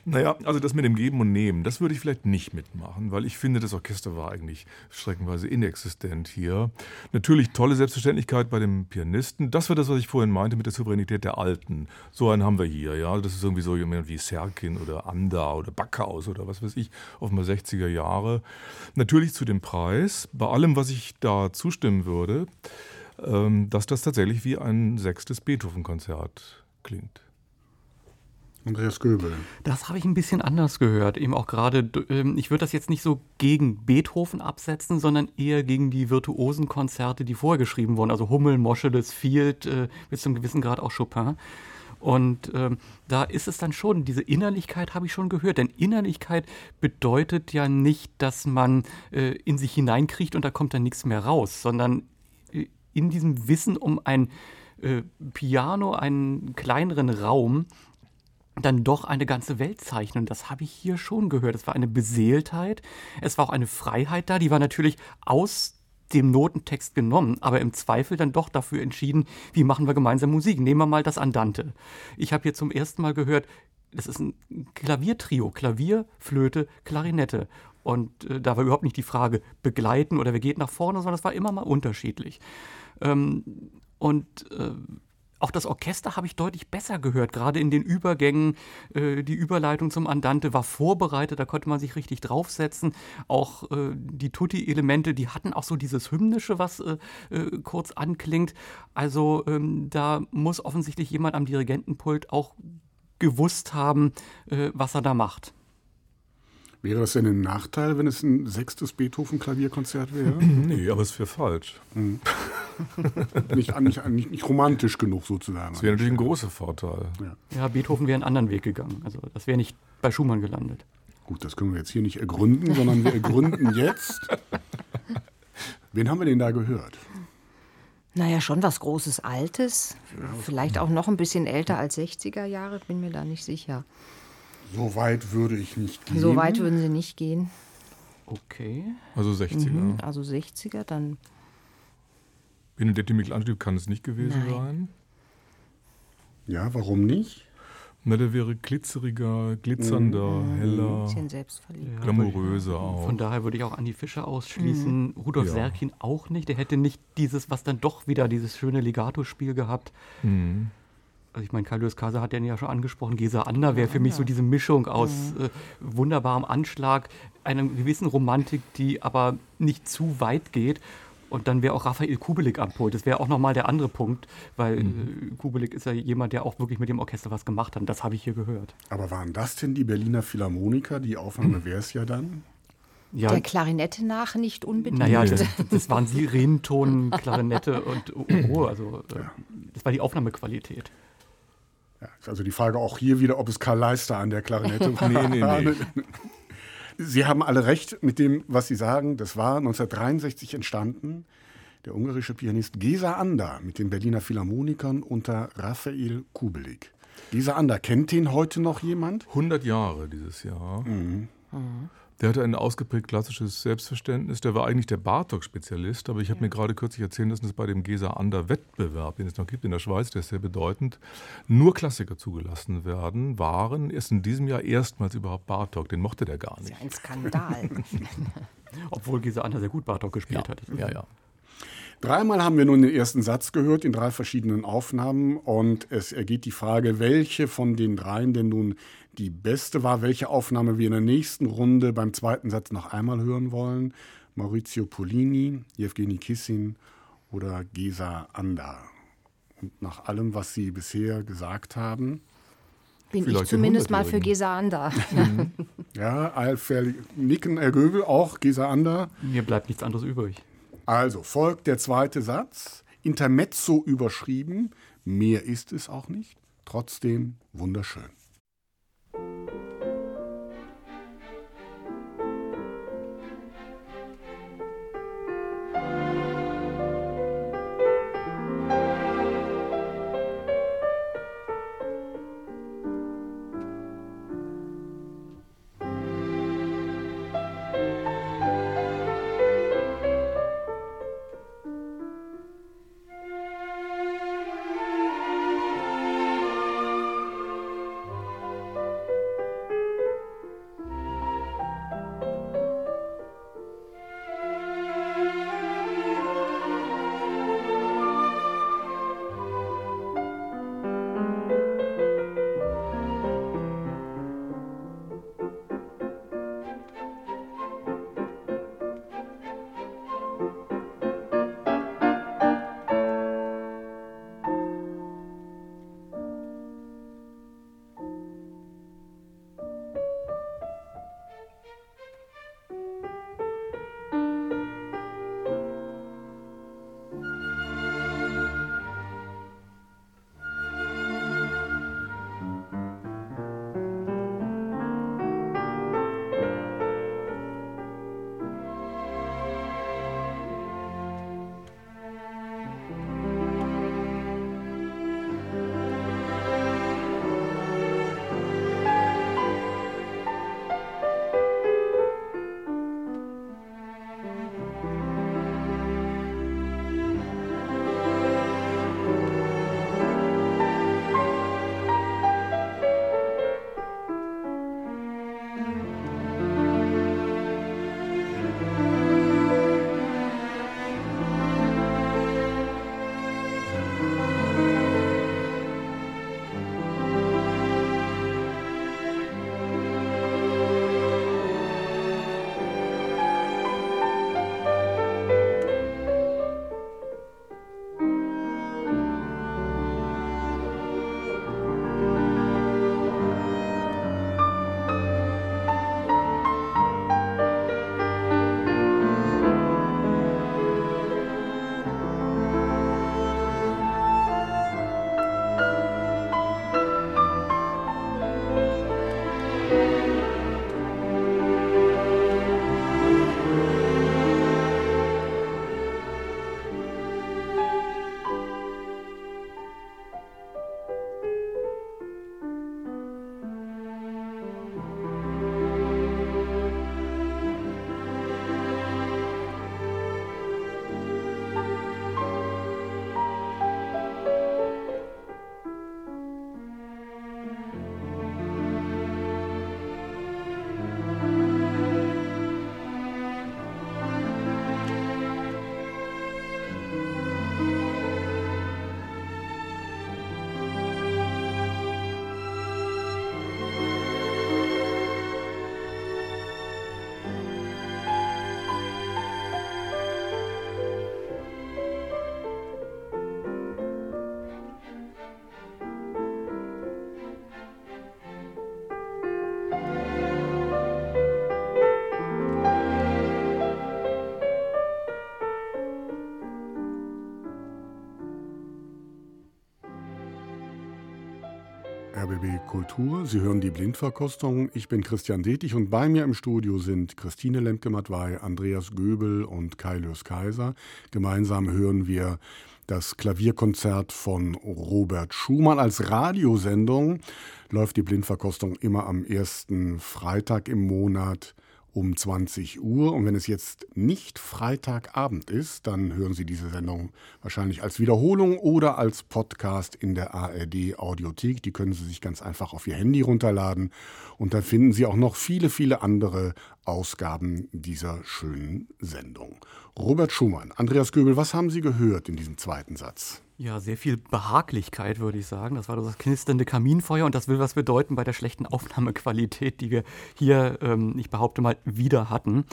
Naja, also das mit dem Geben und Nehmen, das würde ich vielleicht nicht mitmachen, weil ich finde, das Orchester war eigentlich streckenweise inexistent hier. Natürlich tolle Selbstverständlichkeit bei dem Pianisten. Das war das, was ich vorhin meinte mit der Souveränität der Alten. So einen haben wir hier, ja. Das ist irgendwie so jemand wie Serkin oder Anda oder Backhaus oder was weiß ich, offenbar 60er Jahre. Natürlich zu dem Preis, bei allem, was ich da zustimmen würde, dass das tatsächlich wie ein sechstes Beethoven-Konzert klingt. Andreas Göbel. Das habe ich ein bisschen anders gehört. Eben auch gerade, ähm, ich würde das jetzt nicht so gegen Beethoven absetzen, sondern eher gegen die virtuosen Konzerte, die vorher geschrieben wurden. Also Hummel, Moscheles, Field, äh, bis zum gewissen Grad auch Chopin. Und ähm, da ist es dann schon, diese Innerlichkeit habe ich schon gehört. Denn Innerlichkeit bedeutet ja nicht, dass man äh, in sich hineinkriecht und da kommt dann nichts mehr raus, sondern äh, in diesem Wissen um ein äh, Piano, einen kleineren Raum, dann doch eine ganze Welt zeichnen. Das habe ich hier schon gehört. Es war eine Beseeltheit, es war auch eine Freiheit da, die war natürlich aus dem Notentext genommen, aber im Zweifel dann doch dafür entschieden, wie machen wir gemeinsam Musik. Nehmen wir mal das Andante. Ich habe hier zum ersten Mal gehört, das ist ein Klaviertrio, Klavier, Flöte, Klarinette. Und äh, da war überhaupt nicht die Frage begleiten oder wer geht nach vorne, sondern das war immer mal unterschiedlich. Ähm, und äh, auch das Orchester habe ich deutlich besser gehört, gerade in den Übergängen. Äh, die Überleitung zum Andante war vorbereitet, da konnte man sich richtig draufsetzen. Auch äh, die Tutti-Elemente, die hatten auch so dieses Hymnische, was äh, äh, kurz anklingt. Also ähm, da muss offensichtlich jemand am Dirigentenpult auch gewusst haben, äh, was er da macht. Wäre das denn ein Nachteil, wenn es ein sechstes Beethoven-Klavierkonzert wäre? Nee, aber es wäre falsch. nicht, nicht, nicht, nicht romantisch genug sozusagen. Das wäre natürlich ein großer Vorteil. Ja, Beethoven wäre einen anderen Weg gegangen. Also das wäre nicht bei Schumann gelandet. Gut, das können wir jetzt hier nicht ergründen, sondern wir ergründen jetzt. Wen haben wir denn da gehört? Naja, schon was Großes, Altes. Vielleicht auch noch ein bisschen älter als 60er Jahre, bin mir da nicht sicher. So weit würde ich nicht gehen. So weit würden sie nicht gehen. Okay. Also 60er. Mhm, Also 60er, dann Benedetti Michelangelo kann es nicht gewesen Nein. sein. Ja, warum nicht? Na, der wäre glitzeriger, glitzernder, ein heller, bisschen selbstverliebt. glamouröser auch. Von daher würde ich auch Andi Fischer ausschließen. Rudolf Ja. Serkin auch nicht. Der hätte nicht dieses, was dann doch wieder dieses schöne Legato-Spiel gehabt. Mhm. Also ich meine, Kalius Kasa hat den ja schon angesprochen. Gesa Ander wäre für mich so diese Mischung aus äh, wunderbarem Anschlag, einer gewissen Romantik, die aber nicht zu weit geht. Und dann wäre auch Raphael Kubelik am Pult. Das wäre auch nochmal der andere Punkt, weil äh, Kubelik ist ja jemand, der auch wirklich mit dem Orchester was gemacht hat. Das habe ich hier gehört. Aber waren das denn die Berliner Philharmoniker? Die Aufnahme wäre es ja dann. Ja, Der Klarinette nach nicht unbedingt. Naja, das, das waren Sirenenton, Klarinette und oh, oh, also äh, das war die Aufnahmequalität. Ja, ist also die Frage auch hier wieder, ob es Karl Leister an der Klarinette war. Nee, nee, nee. Sie haben alle recht mit dem, was Sie sagen. Das war 1963 entstanden. Der ungarische Pianist Gesa Anda mit den Berliner Philharmonikern unter Raphael Kubelik. Gesa Anda, kennt ihn heute noch jemand? 100 Jahre dieses Jahr. Mhm. Der hatte ein ausgeprägt klassisches Selbstverständnis. Der war eigentlich der Bartok-Spezialist, aber ich habe ja. mir gerade kürzlich erzählen lassen, dass bei dem Gesa Ander Wettbewerb, den es noch gibt in der Schweiz, der ist sehr bedeutend, nur Klassiker zugelassen werden, waren erst in diesem Jahr erstmals überhaupt Bartok. Den mochte der gar nicht. Das ist ja ein Skandal. Obwohl Gesa Ander sehr gut Bartok gespielt ja. hat. Ja, ja. Dreimal haben wir nun den ersten Satz gehört in drei verschiedenen Aufnahmen und es ergeht die Frage, welche von den dreien denn nun die beste war, welche Aufnahme wir in der nächsten Runde beim zweiten Satz noch einmal hören wollen. Maurizio Polini, Jewgeni Kissin oder Gesa Anda. Und nach allem, was Sie bisher gesagt haben, bin ich zumindest mal für Gesa Anda. ja, Alfer Nicken Ergöbel auch Gesa Anda. Mir bleibt nichts anderes übrig. Also folgt der zweite Satz, Intermezzo überschrieben, mehr ist es auch nicht, trotzdem wunderschön. Kultur. Sie hören die Blindverkostung. Ich bin Christian Detig und bei mir im Studio sind Christine Lemke-Matwei, Andreas Göbel und Kai Lös Kaiser. Gemeinsam hören wir das Klavierkonzert von Robert Schumann als Radiosendung. Läuft die Blindverkostung immer am ersten Freitag im Monat um 20 Uhr. Und wenn es jetzt nicht Freitagabend ist, dann hören Sie diese Sendung wahrscheinlich als Wiederholung oder als Podcast in der ARD Audiothek. Die können Sie sich ganz einfach auf Ihr Handy runterladen. Und da finden Sie auch noch viele, viele andere Ausgaben dieser schönen Sendung. Robert Schumann, Andreas Göbel, was haben Sie gehört in diesem zweiten Satz? Ja, sehr viel Behaglichkeit, würde ich sagen. Das war das knisternde Kaminfeuer und das will was bedeuten bei der schlechten Aufnahmequalität, die wir hier, ähm, ich behaupte mal, wieder hatten.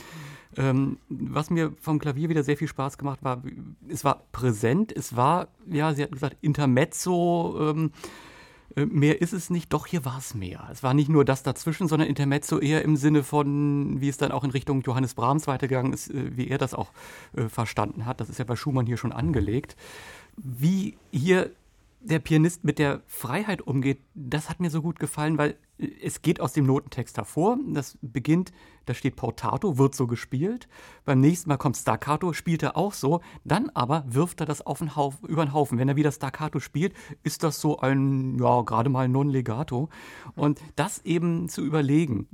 Ähm, was mir vom Klavier wieder sehr viel Spaß gemacht war, es war präsent, es war, ja, sie hat gesagt, Intermezzo. Ähm, äh, mehr ist es nicht, doch hier war es mehr. Es war nicht nur das dazwischen, sondern Intermezzo eher im Sinne von, wie es dann auch in Richtung Johannes Brahms weitergegangen ist, äh, wie er das auch äh, verstanden hat. Das ist ja bei Schumann hier schon angelegt. Wie hier der Pianist mit der Freiheit umgeht, das hat mir so gut gefallen, weil es geht aus dem Notentext hervor. Das beginnt, da steht Portato, wird so gespielt. Beim nächsten Mal kommt Staccato, spielt er auch so. Dann aber wirft er das auf den Haufen, über den Haufen. Wenn er wieder Staccato spielt, ist das so ein, ja, gerade mal Non-Legato. Und das eben zu überlegen,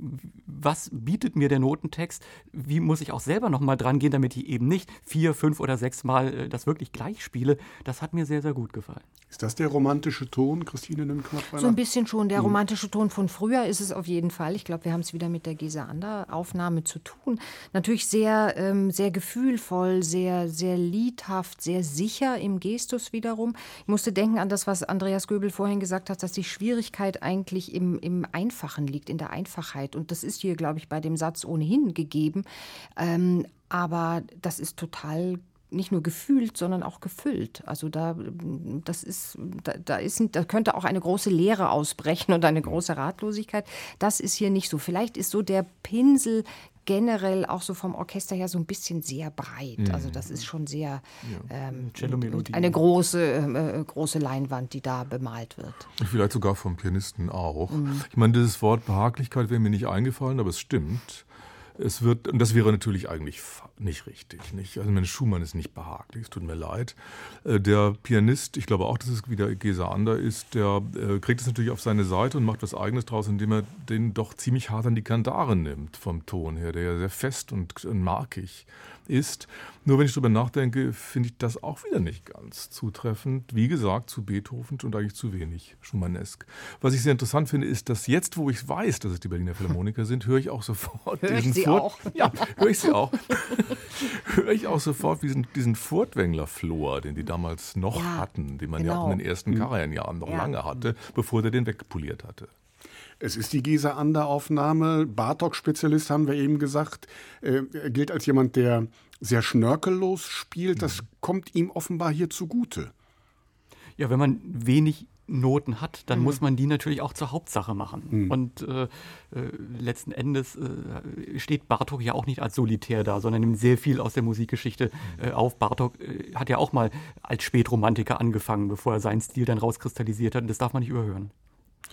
was bietet mir der Notentext? Wie muss ich auch selber nochmal dran gehen, damit ich eben nicht vier, fünf oder sechs Mal äh, das wirklich gleich spiele? Das hat mir sehr, sehr gut gefallen. Ist das der romantische Ton, Christine Nimmknapp? So ein bisschen schon. Der hm. romantische Ton von früher ist es auf jeden Fall. Ich glaube, wir haben es wieder mit der Gesa Ander Aufnahme zu tun. Natürlich sehr, ähm, sehr gefühlvoll, sehr, sehr liedhaft, sehr sicher im Gestus wiederum. Ich musste denken an das, was Andreas Göbel vorhin gesagt hat, dass die Schwierigkeit eigentlich im, im Einfachen liegt, in der Einfachheit. Und das ist hier, glaube ich, bei dem Satz ohnehin gegeben. Ähm, aber das ist total nicht nur gefühlt, sondern auch gefüllt. Also da, das ist, da, da, ist, da könnte auch eine große Leere ausbrechen und eine große Ratlosigkeit. Das ist hier nicht so. Vielleicht ist so der Pinsel generell auch so vom Orchester her so ein bisschen sehr breit. Also das ist schon sehr ja. ähm, eine große, äh, große Leinwand, die da bemalt wird. Vielleicht sogar vom Pianisten auch. Mhm. Ich meine, dieses Wort Behaglichkeit wäre mir nicht eingefallen, aber es stimmt. Es wird, und das wäre natürlich eigentlich nicht richtig. Nicht? Also, meine Schumann ist nicht behaglich, es tut mir leid. Äh, der Pianist, ich glaube auch, dass es wieder Gesa Ander ist, der äh, kriegt es natürlich auf seine Seite und macht was Eigenes draus, indem er den doch ziemlich hart an die Kandare nimmt, vom Ton her, der ja sehr fest und markig ist. Nur wenn ich darüber nachdenke, finde ich das auch wieder nicht ganz zutreffend. Wie gesagt, zu Beethoven und eigentlich zu wenig Schumannesk. Was ich sehr interessant finde, ist, dass jetzt, wo ich weiß, dass es die Berliner Philharmoniker sind, höre ich auch sofort hör diesen sie Furt auch? Ja, höre ich sie auch. höre ich auch sofort diesen, diesen Furtwängler-Flor, den die damals noch ja, hatten, den man genau. ja auch in den genau. ersten mhm. Karajan-Jahren noch ja. lange hatte, bevor der den wegpoliert hatte. Es ist die Gesa Ander Aufnahme. Bartok-Spezialist haben wir eben gesagt. Äh, er gilt als jemand, der sehr schnörkellos spielt. Das mhm. kommt ihm offenbar hier zugute. Ja, wenn man wenig Noten hat, dann mhm. muss man die natürlich auch zur Hauptsache machen. Mhm. Und äh, äh, letzten Endes äh, steht Bartok ja auch nicht als solitär da, sondern nimmt sehr viel aus der Musikgeschichte äh, auf. Bartok hat ja auch mal als Spätromantiker angefangen, bevor er seinen Stil dann rauskristallisiert hat. Und das darf man nicht überhören.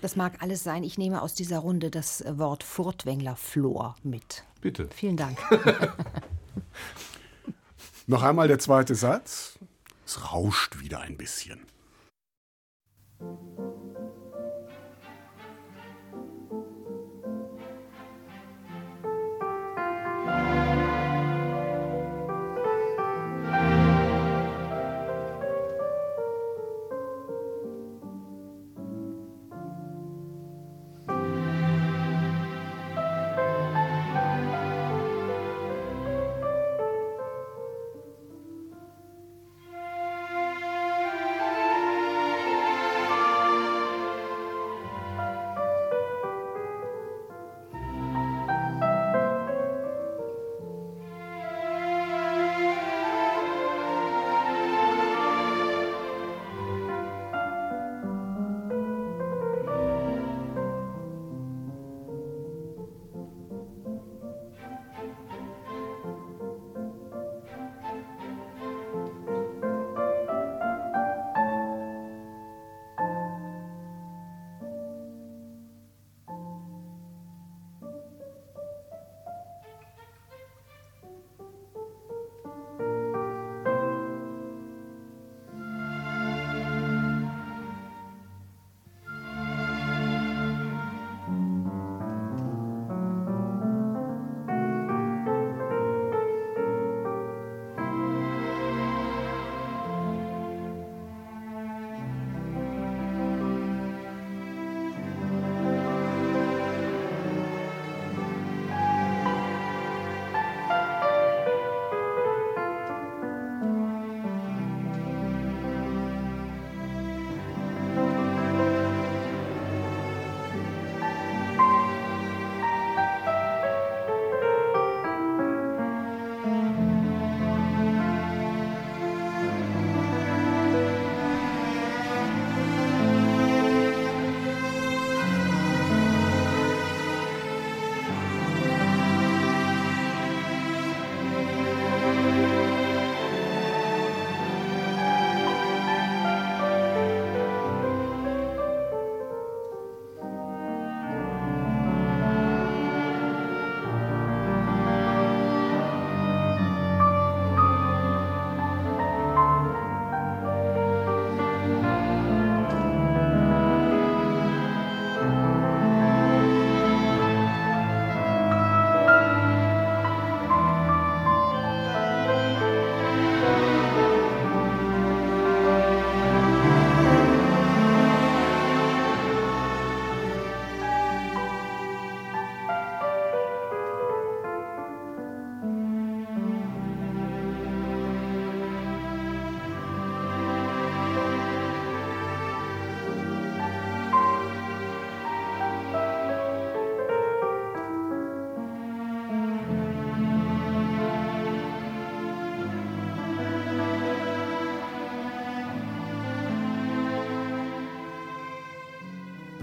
Das mag alles sein. Ich nehme aus dieser Runde das äh, Wort Furtwängler-Flor mit. Bitte. Vielen Dank. Noch einmal der zweite Satz. Es rauscht wieder ein bisschen.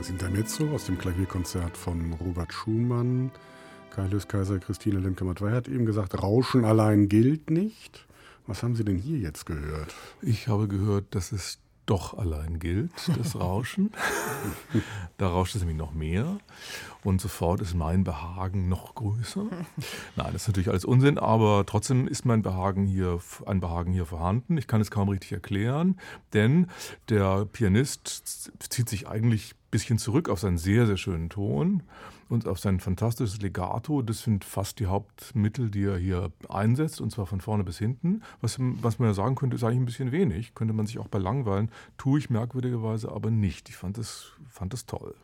Das Intermezzo aus dem Klavierkonzert von Robert Schumann. Kai Kaiser, Christine Lemke-Matwei hat eben gesagt, Rauschen allein gilt nicht. Was haben Sie denn hier jetzt gehört? Ich habe gehört, dass es doch allein gilt, das Rauschen. da rauscht es nämlich noch mehr und sofort ist mein Behagen noch größer. Nein, das ist natürlich alles Unsinn, aber trotzdem ist mein Behagen hier, ein Behagen hier vorhanden. Ich kann es kaum richtig erklären, denn der Pianist zieht sich eigentlich bisschen zurück auf seinen sehr, sehr schönen Ton und auf sein fantastisches Legato. Das sind fast die Hauptmittel, die er hier einsetzt, und zwar von vorne bis hinten. Was, was man ja sagen könnte, ist eigentlich ein bisschen wenig. Könnte man sich auch bei langweilen. Tue ich merkwürdigerweise aber nicht. Ich fand das, fand das toll.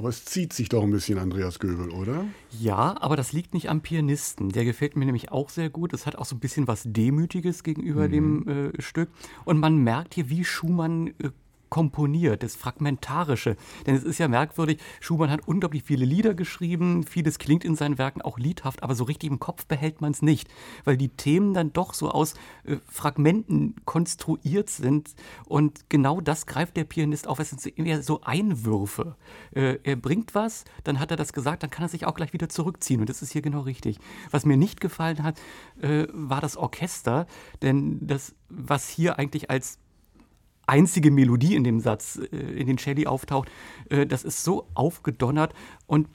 Aber es zieht sich doch ein bisschen, Andreas Göbel, oder? Ja, aber das liegt nicht am Pianisten. Der gefällt mir nämlich auch sehr gut. Es hat auch so ein bisschen was Demütiges gegenüber mhm. dem äh, Stück. Und man merkt hier, wie Schumann äh, komponiert, das Fragmentarische. Denn es ist ja merkwürdig, Schumann hat unglaublich viele Lieder geschrieben, vieles klingt in seinen Werken auch liedhaft, aber so richtig im Kopf behält man es nicht, weil die Themen dann doch so aus äh, Fragmenten konstruiert sind. Und genau das greift der Pianist auf. Es sind eher so Einwürfe. Äh, er bringt was, dann hat er das gesagt, dann kann er sich auch gleich wieder zurückziehen. Und das ist hier genau richtig. Was mir nicht gefallen hat, äh, war das Orchester, denn das, was hier eigentlich als einzige Melodie in dem Satz, äh, in den Shelley auftaucht, äh, das ist so aufgedonnert und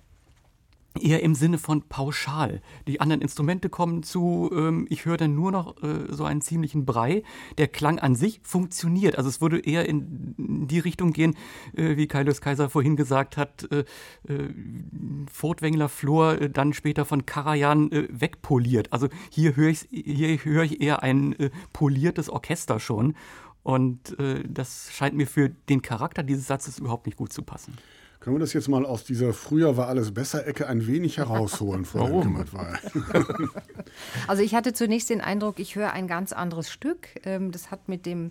eher im Sinne von pauschal. Die anderen Instrumente kommen zu, ähm, ich höre dann nur noch äh, so einen ziemlichen Brei. Der Klang an sich funktioniert. Also es würde eher in die Richtung gehen, äh, wie Kaius Kaiser vorhin gesagt hat, äh, äh Furtwängler Flor äh, dann später von Karajan wegpoliert. Also hier höre ich, hier höre ich eher ein poliertes Orchester schon. Und äh, das scheint mir für den Charakter dieses Satzes überhaupt nicht gut zu passen. Können wir das jetzt mal aus dieser früher war alles besser Ecke ein wenig herausholen, Frau Warum? Also ich hatte zunächst den Eindruck, ich höre ein ganz anderes Stück. Ähm, das hat mit dem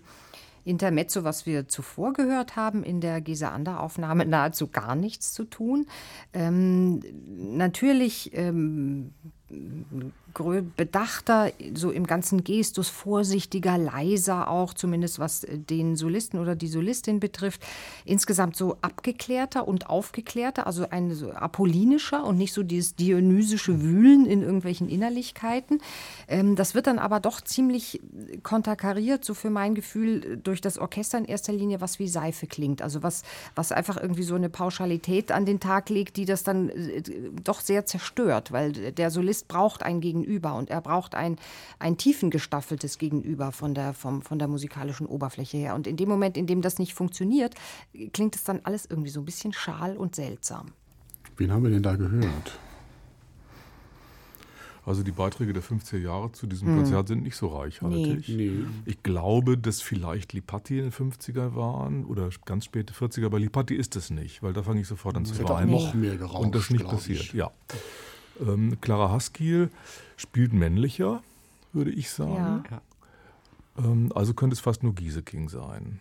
Intermezzo, was wir zuvor gehört haben, in der Gesa-Ander-Aufnahme nahezu gar nichts zu tun. Ähm, natürlich ähm, bedachter, so im ganzen Gestus, vorsichtiger, leiser auch, zumindest was den Solisten oder die Solistin betrifft. Insgesamt so abgeklärter und aufgeklärter, also ein so apollinischer und nicht so dieses dionysische Wühlen in irgendwelchen Innerlichkeiten. Ähm, das wird dann aber doch ziemlich konterkariert, so für mein Gefühl, durch das Orchester in erster Linie, was wie Seife klingt. Also was, was einfach irgendwie so eine Pauschalität an den Tag legt, die das dann äh, doch sehr zerstört, weil der Solist braucht ein Gegenüber Gegenüber und er braucht ein, ein tiefengestaffeltes Gegenüber von der, vom, von der musikalischen Oberfläche her. Und in dem Moment, in dem das nicht funktioniert, klingt es dann alles irgendwie so ein bisschen schal und seltsam. Wen haben wir denn da gehört? Also die Beiträge der 50er Jahre zu diesem hm. Konzert sind nicht so reichhaltig. Nee. Nee. Ich glaube, dass vielleicht Lipatti in den 50er waren oder ganz späte 40er, aber Lipatti ist es nicht, weil da fange ich sofort an zu weinen. noch mehr gerauscht, Und das nicht passiert, ich. ja. Ähm, Clara Haskell spielt männlicher, würde ich sagen. Ja. Ähm, also könnte es fast nur Gieseking sein.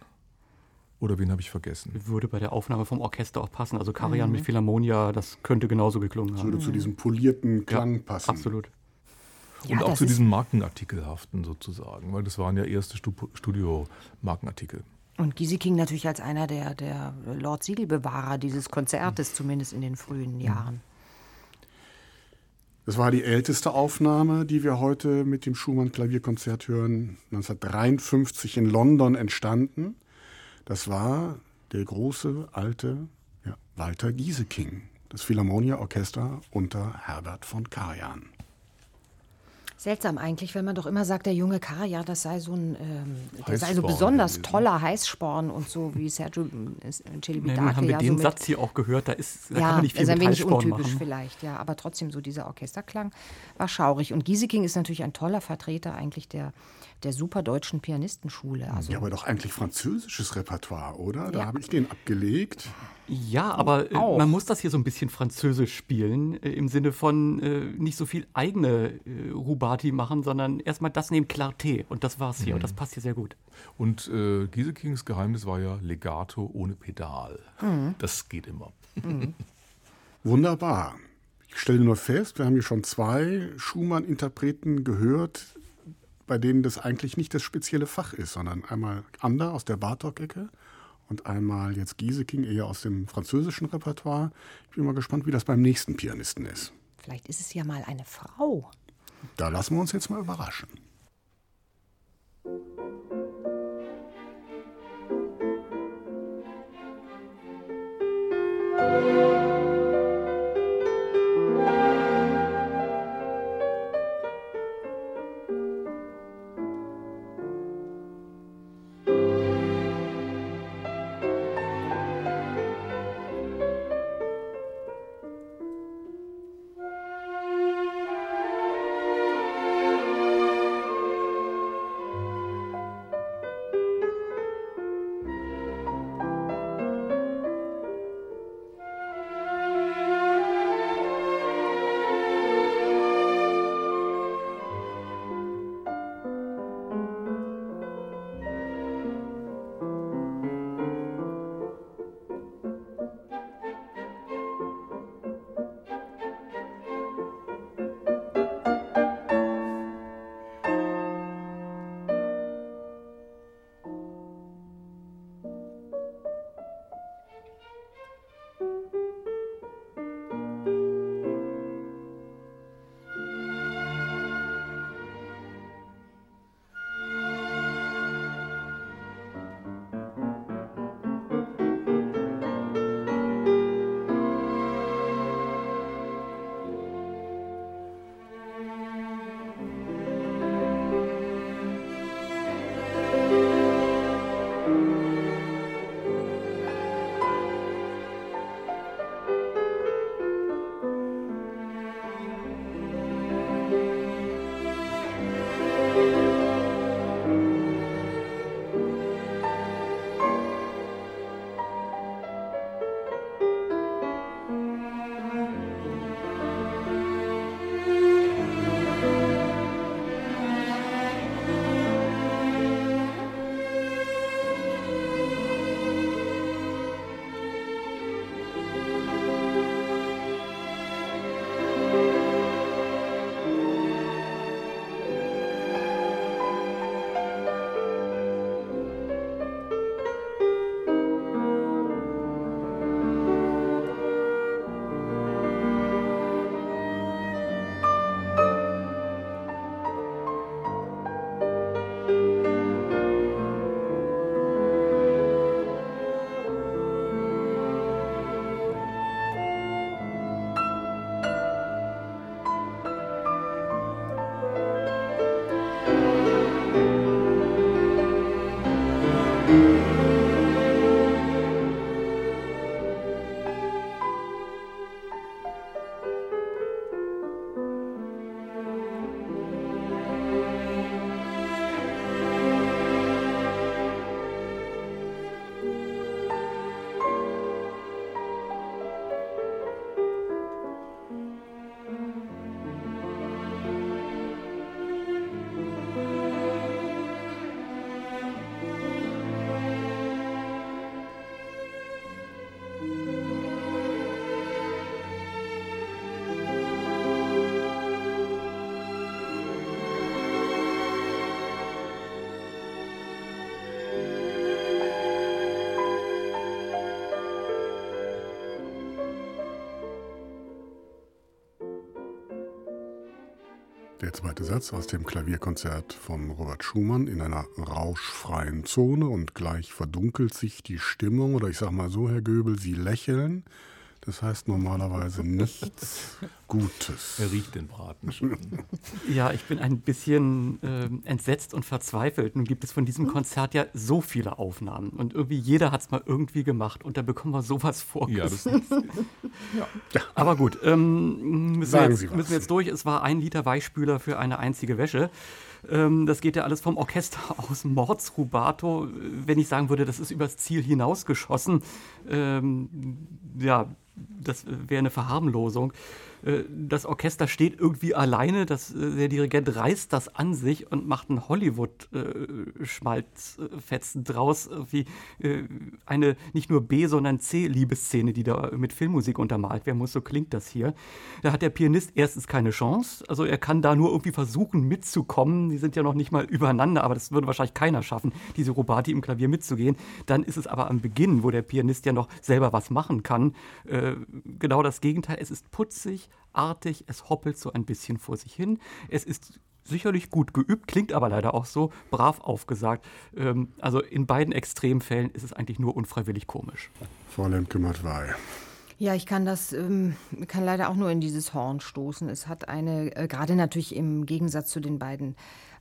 Oder wen habe ich vergessen? Würde bei der Aufnahme vom Orchester auch passen. Also Karian mhm. mit Philharmonia, das könnte genauso geklungen haben. Würde zu diesem polierten Klang ja, passen. Absolut. Und ja, auch zu diesen Markenartikelhaften sozusagen, weil das waren ja erste Studio-Markenartikel. Und Gieseking natürlich als einer der, der Lord Siegelbewahrer dieses Konzertes, mhm. zumindest in den frühen Jahren. Das war die älteste Aufnahme, die wir heute mit dem Schumann Klavierkonzert hören, 1953 in London entstanden. Das war der große alte ja, Walter Gieseking, das Philharmonia Orchester unter Herbert von Karajan. Seltsam eigentlich, wenn man doch immer sagt, der junge Karajan, das sei so ein, ähm, der sei so besonders toller Heißsporn und so wie Sergio äh, Celibidache. Ja, haben wir ja, den so Satz hier auch gehört, da ist, da ja, kann man nicht viel ist ein wenig untypisch machen. vielleicht, ja, aber trotzdem so dieser Orchesterklang war schaurig. Und Gieseking ist natürlich ein toller Vertreter eigentlich der der superdeutschen Pianistenschule. Also ja, aber doch eigentlich französisches Repertoire, oder? Da ja. habe ich den abgelegt. Ja, aber äh, man muss das hier so ein bisschen französisch spielen, äh, im Sinne von äh, nicht so viel eigene äh, Rubati machen, sondern erstmal das nehmen Clarté und das war's hier mhm. und das passt hier sehr gut. Und äh, Giesekings Geheimnis war ja Legato ohne Pedal. Mhm. Das geht immer. Mhm. Wunderbar. Ich stelle nur fest, wir haben hier schon zwei Schumann-Interpreten gehört, bei denen das eigentlich nicht das spezielle Fach ist, sondern einmal Ander aus der Bartok-Ecke und einmal jetzt Gieseking eher aus dem französischen Repertoire. Ich bin mal gespannt, wie das beim nächsten Pianisten ist. Vielleicht ist es ja mal eine Frau. Da lassen wir uns jetzt mal überraschen. Der zweite Satz aus dem Klavierkonzert von Robert Schumann in einer rauschfreien Zone und gleich verdunkelt sich die Stimmung oder ich sag mal so, Herr Göbel, Sie lächeln. Das heißt normalerweise nichts Gutes. Er riecht den Braten schon. Ja, ich bin ein bisschen äh, entsetzt und verzweifelt. Nun gibt es von diesem Konzert ja so viele Aufnahmen und irgendwie jeder hat es mal irgendwie gemacht und da bekommen wir sowas vor. Ja, das ja. Aber gut, ähm, müssen, wir jetzt, müssen wir jetzt durch. Es war ein Liter Weichspüler für eine einzige Wäsche. Ähm, das geht ja alles vom Orchester aus Mordsrubato. Wenn ich sagen würde, das ist übers Ziel hinausgeschossen, ähm, ja, das wäre eine Verharmlosung. Äh, das Orchester steht irgendwie alleine, das, äh, der Dirigent reißt das an sich und macht einen Hollywood-Schmalzfetzen äh, draus. Wie eine nicht nur B, sondern C-Liebesszene, die da mit Filmmusik untermalt werden muss. So klingt das hier. Da hat der Pianist erstens keine Chance. Also er kann da nur irgendwie versuchen mitzukommen. Die sind ja noch nicht mal übereinander, aber das würde wahrscheinlich keiner schaffen, diese Robati im Klavier mitzugehen. Dann ist es aber am Beginn, wo der Pianist ja noch selber was machen kann, äh, genau das Gegenteil. Es ist putzig, artig, es hoppelt so ein bisschen vor sich hin. Es ist sicherlich gut geübt, klingt aber leider auch so, brav aufgesagt. Ähm, also in beiden Extremfällen ist es eigentlich nur unfreiwillig komisch. Frau Lemke-Matwei. Ja, ich kann das, ähm, kann leider auch nur in dieses Horn stoßen. Es hat eine, äh, gerade natürlich im Gegensatz zu den beiden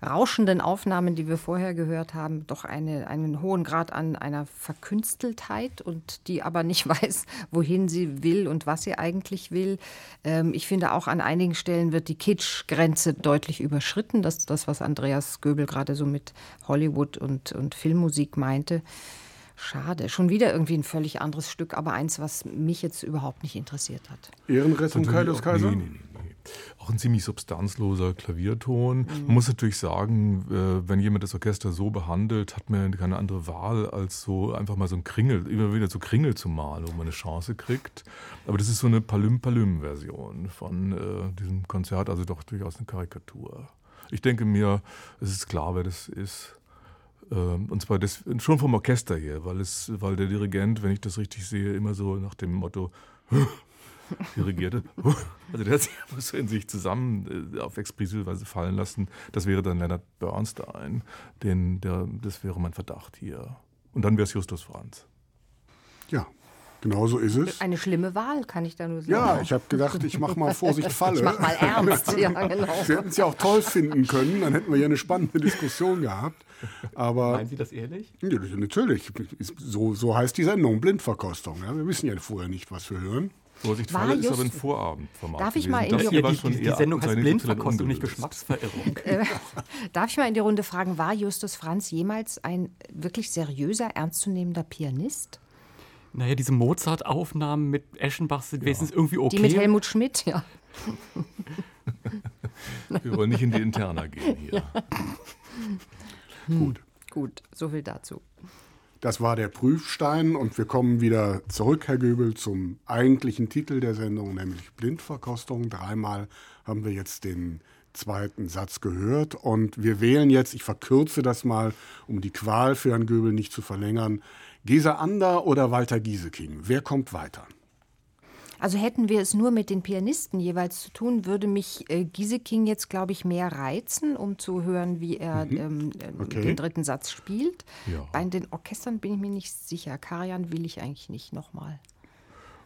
rauschenden Aufnahmen, die wir vorher gehört haben, doch eine, einen hohen Grad an einer Verkünsteltheit und die aber nicht weiß, wohin sie will und was sie eigentlich will. Ähm, ich finde auch an einigen Stellen wird die Kitsch-Grenze deutlich überschritten. Das ist das, was Andreas Göbel gerade so mit Hollywood und, und Filmmusik meinte. Schade. Schon wieder irgendwie ein völlig anderes Stück, aber eins, was mich jetzt überhaupt nicht interessiert hat. Ehrenrettung Kaius Kaiser? Nee, nee, nee auch ein ziemlich substanzloser Klavierton. Man muss natürlich sagen, äh, wenn jemand das Orchester so behandelt, hat man keine andere Wahl, als so einfach mal so ein Kringel, immer wieder so Kringel zu malen, wo man eine Chance kriegt. Aber das ist so eine Palüm-Palüm-Version von äh, diesem Konzert, also doch durchaus eine Karikatur. Ich denke mir, es ist klar, wer das ist. Ähm, und zwar das, schon vom Orchester her, weil, es, weil der Dirigent, wenn ich das richtig sehe, immer so nach dem Motto dirigierte. Also der hat sich so in sich zusammen äh, auf expressive Weise fallen lassen. Das wäre dann Leonard Bernstein. Den, der, das wäre mein Verdacht hier. Und dann wäre es Justus Franz. Ja, Genau so ist es. Eine schlimme Wahl, kann ich da nur sagen. Ja, ich habe gedacht, ich mache mal Vorsicht Falle. Ich mache mal ernst. ja, genau. Sie hätten es ja auch toll finden können, dann hätten wir ja eine spannende Diskussion gehabt. Aber, Meinen Sie das ehrlich? Ja, natürlich. So, so heißt die Sendung, Blindverkostung. Ja, wir wissen ja vorher nicht, was wir hören. Vorsicht, Falle ist aber ein Vorabendformat. Darf ich mal in die, Runde die, die, die Sendung heißt Blindverkostung, nicht Geschmacksverirrung. Äh, darf ich mal in die Runde fragen, war Justus Franz jemals ein wirklich seriöser, ernstzunehmender Pianist? Naja, diese Mozart-Aufnahmen mit Eschenbach sind ja. wenigstens irgendwie okay. Die mit Helmut Schmidt, ja. Wir wollen nicht in die Interna gehen hier. Ja. Gut. Gut, so viel dazu. Das war der Prüfstein und wir kommen wieder zurück, Herr Göbel, zum eigentlichen Titel der Sendung, nämlich Blindverkostung. Dreimal haben wir jetzt den zweiten Satz gehört und wir wählen jetzt, ich verkürze das mal, um die Qual für Herrn Göbel nicht zu verlängern, Gesa Ander oder Walter Gieseking. Wer kommt weiter? Also hätten wir es nur mit den Pianisten jeweils zu tun, würde mich äh, Gieseking jetzt, glaube ich, mehr reizen, um zu hören, wie er mhm. ähm, äh, okay. den dritten Satz spielt. Ja. Bei den Orchestern bin ich mir nicht sicher. Karian will ich eigentlich nicht nochmal.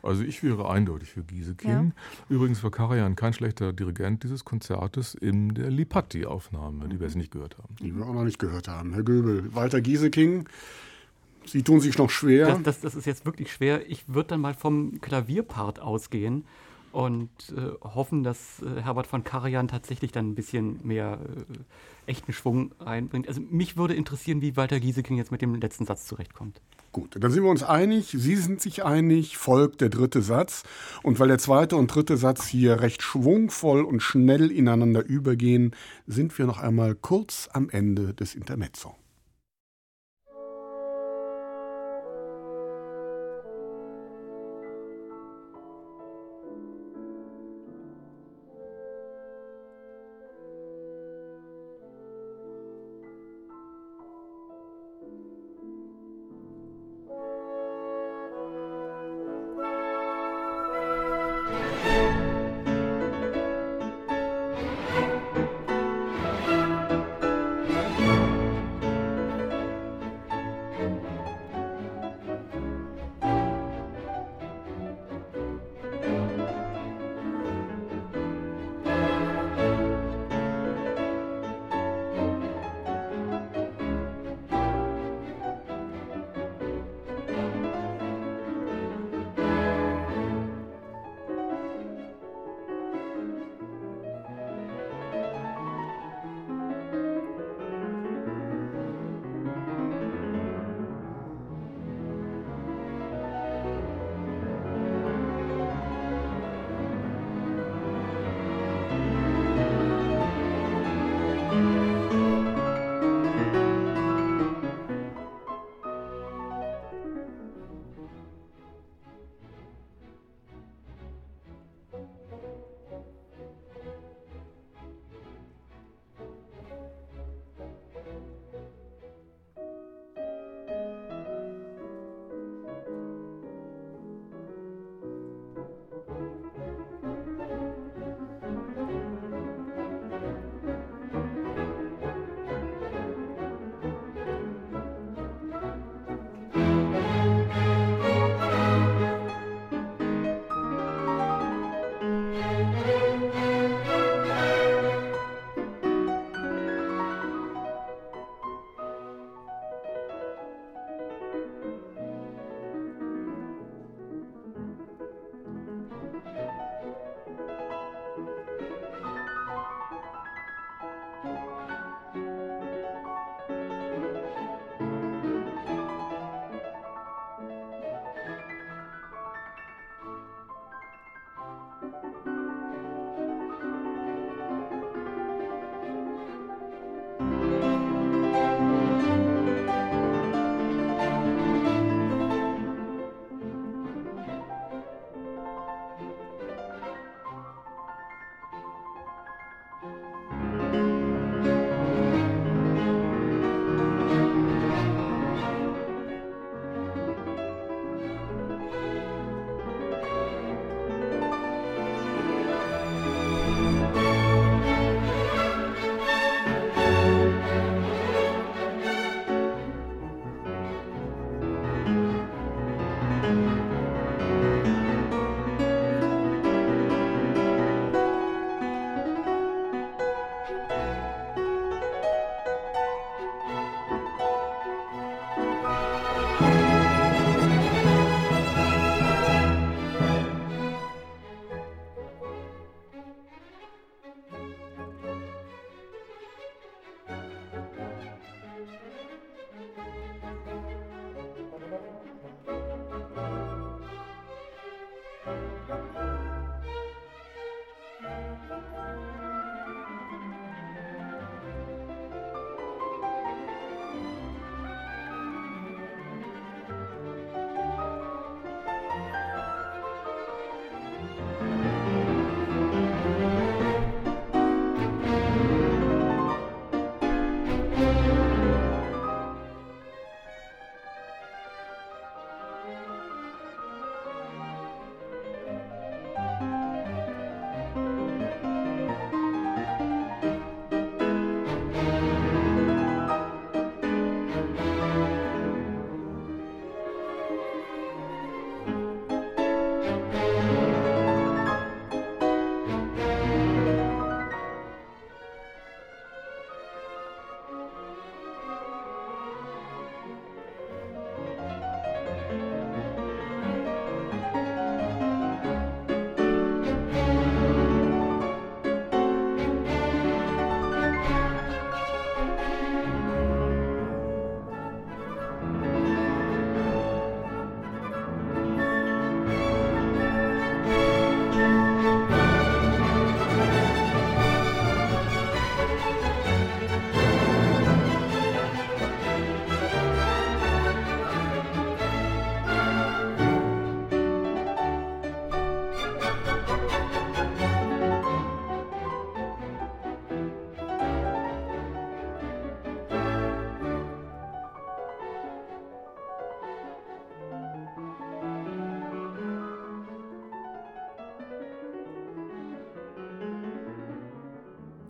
Also ich wäre eindeutig für Gieseking. Ja. Übrigens war Karajan kein schlechter Dirigent dieses Konzertes in der Lipatti-Aufnahme, die wir jetzt nicht gehört haben. Die wir auch noch nicht gehört haben. Herr Göbel, Walter Gieseking, Sie tun sich noch schwer. Das, das, das ist jetzt wirklich schwer. Ich würde dann mal vom Klavierpart ausgehen und äh, hoffen, dass äh, Herbert von Karajan tatsächlich dann ein bisschen mehr äh, echten Schwung reinbringt. Also mich würde interessieren, wie Walter Gieseking jetzt mit dem letzten Satz zurechtkommt. Gut, dann sind wir uns einig, Sie sind sich einig, folgt der dritte Satz. Und weil der zweite und dritte Satz hier recht schwungvoll und schnell ineinander übergehen, sind wir noch einmal kurz am Ende des Intermezzo.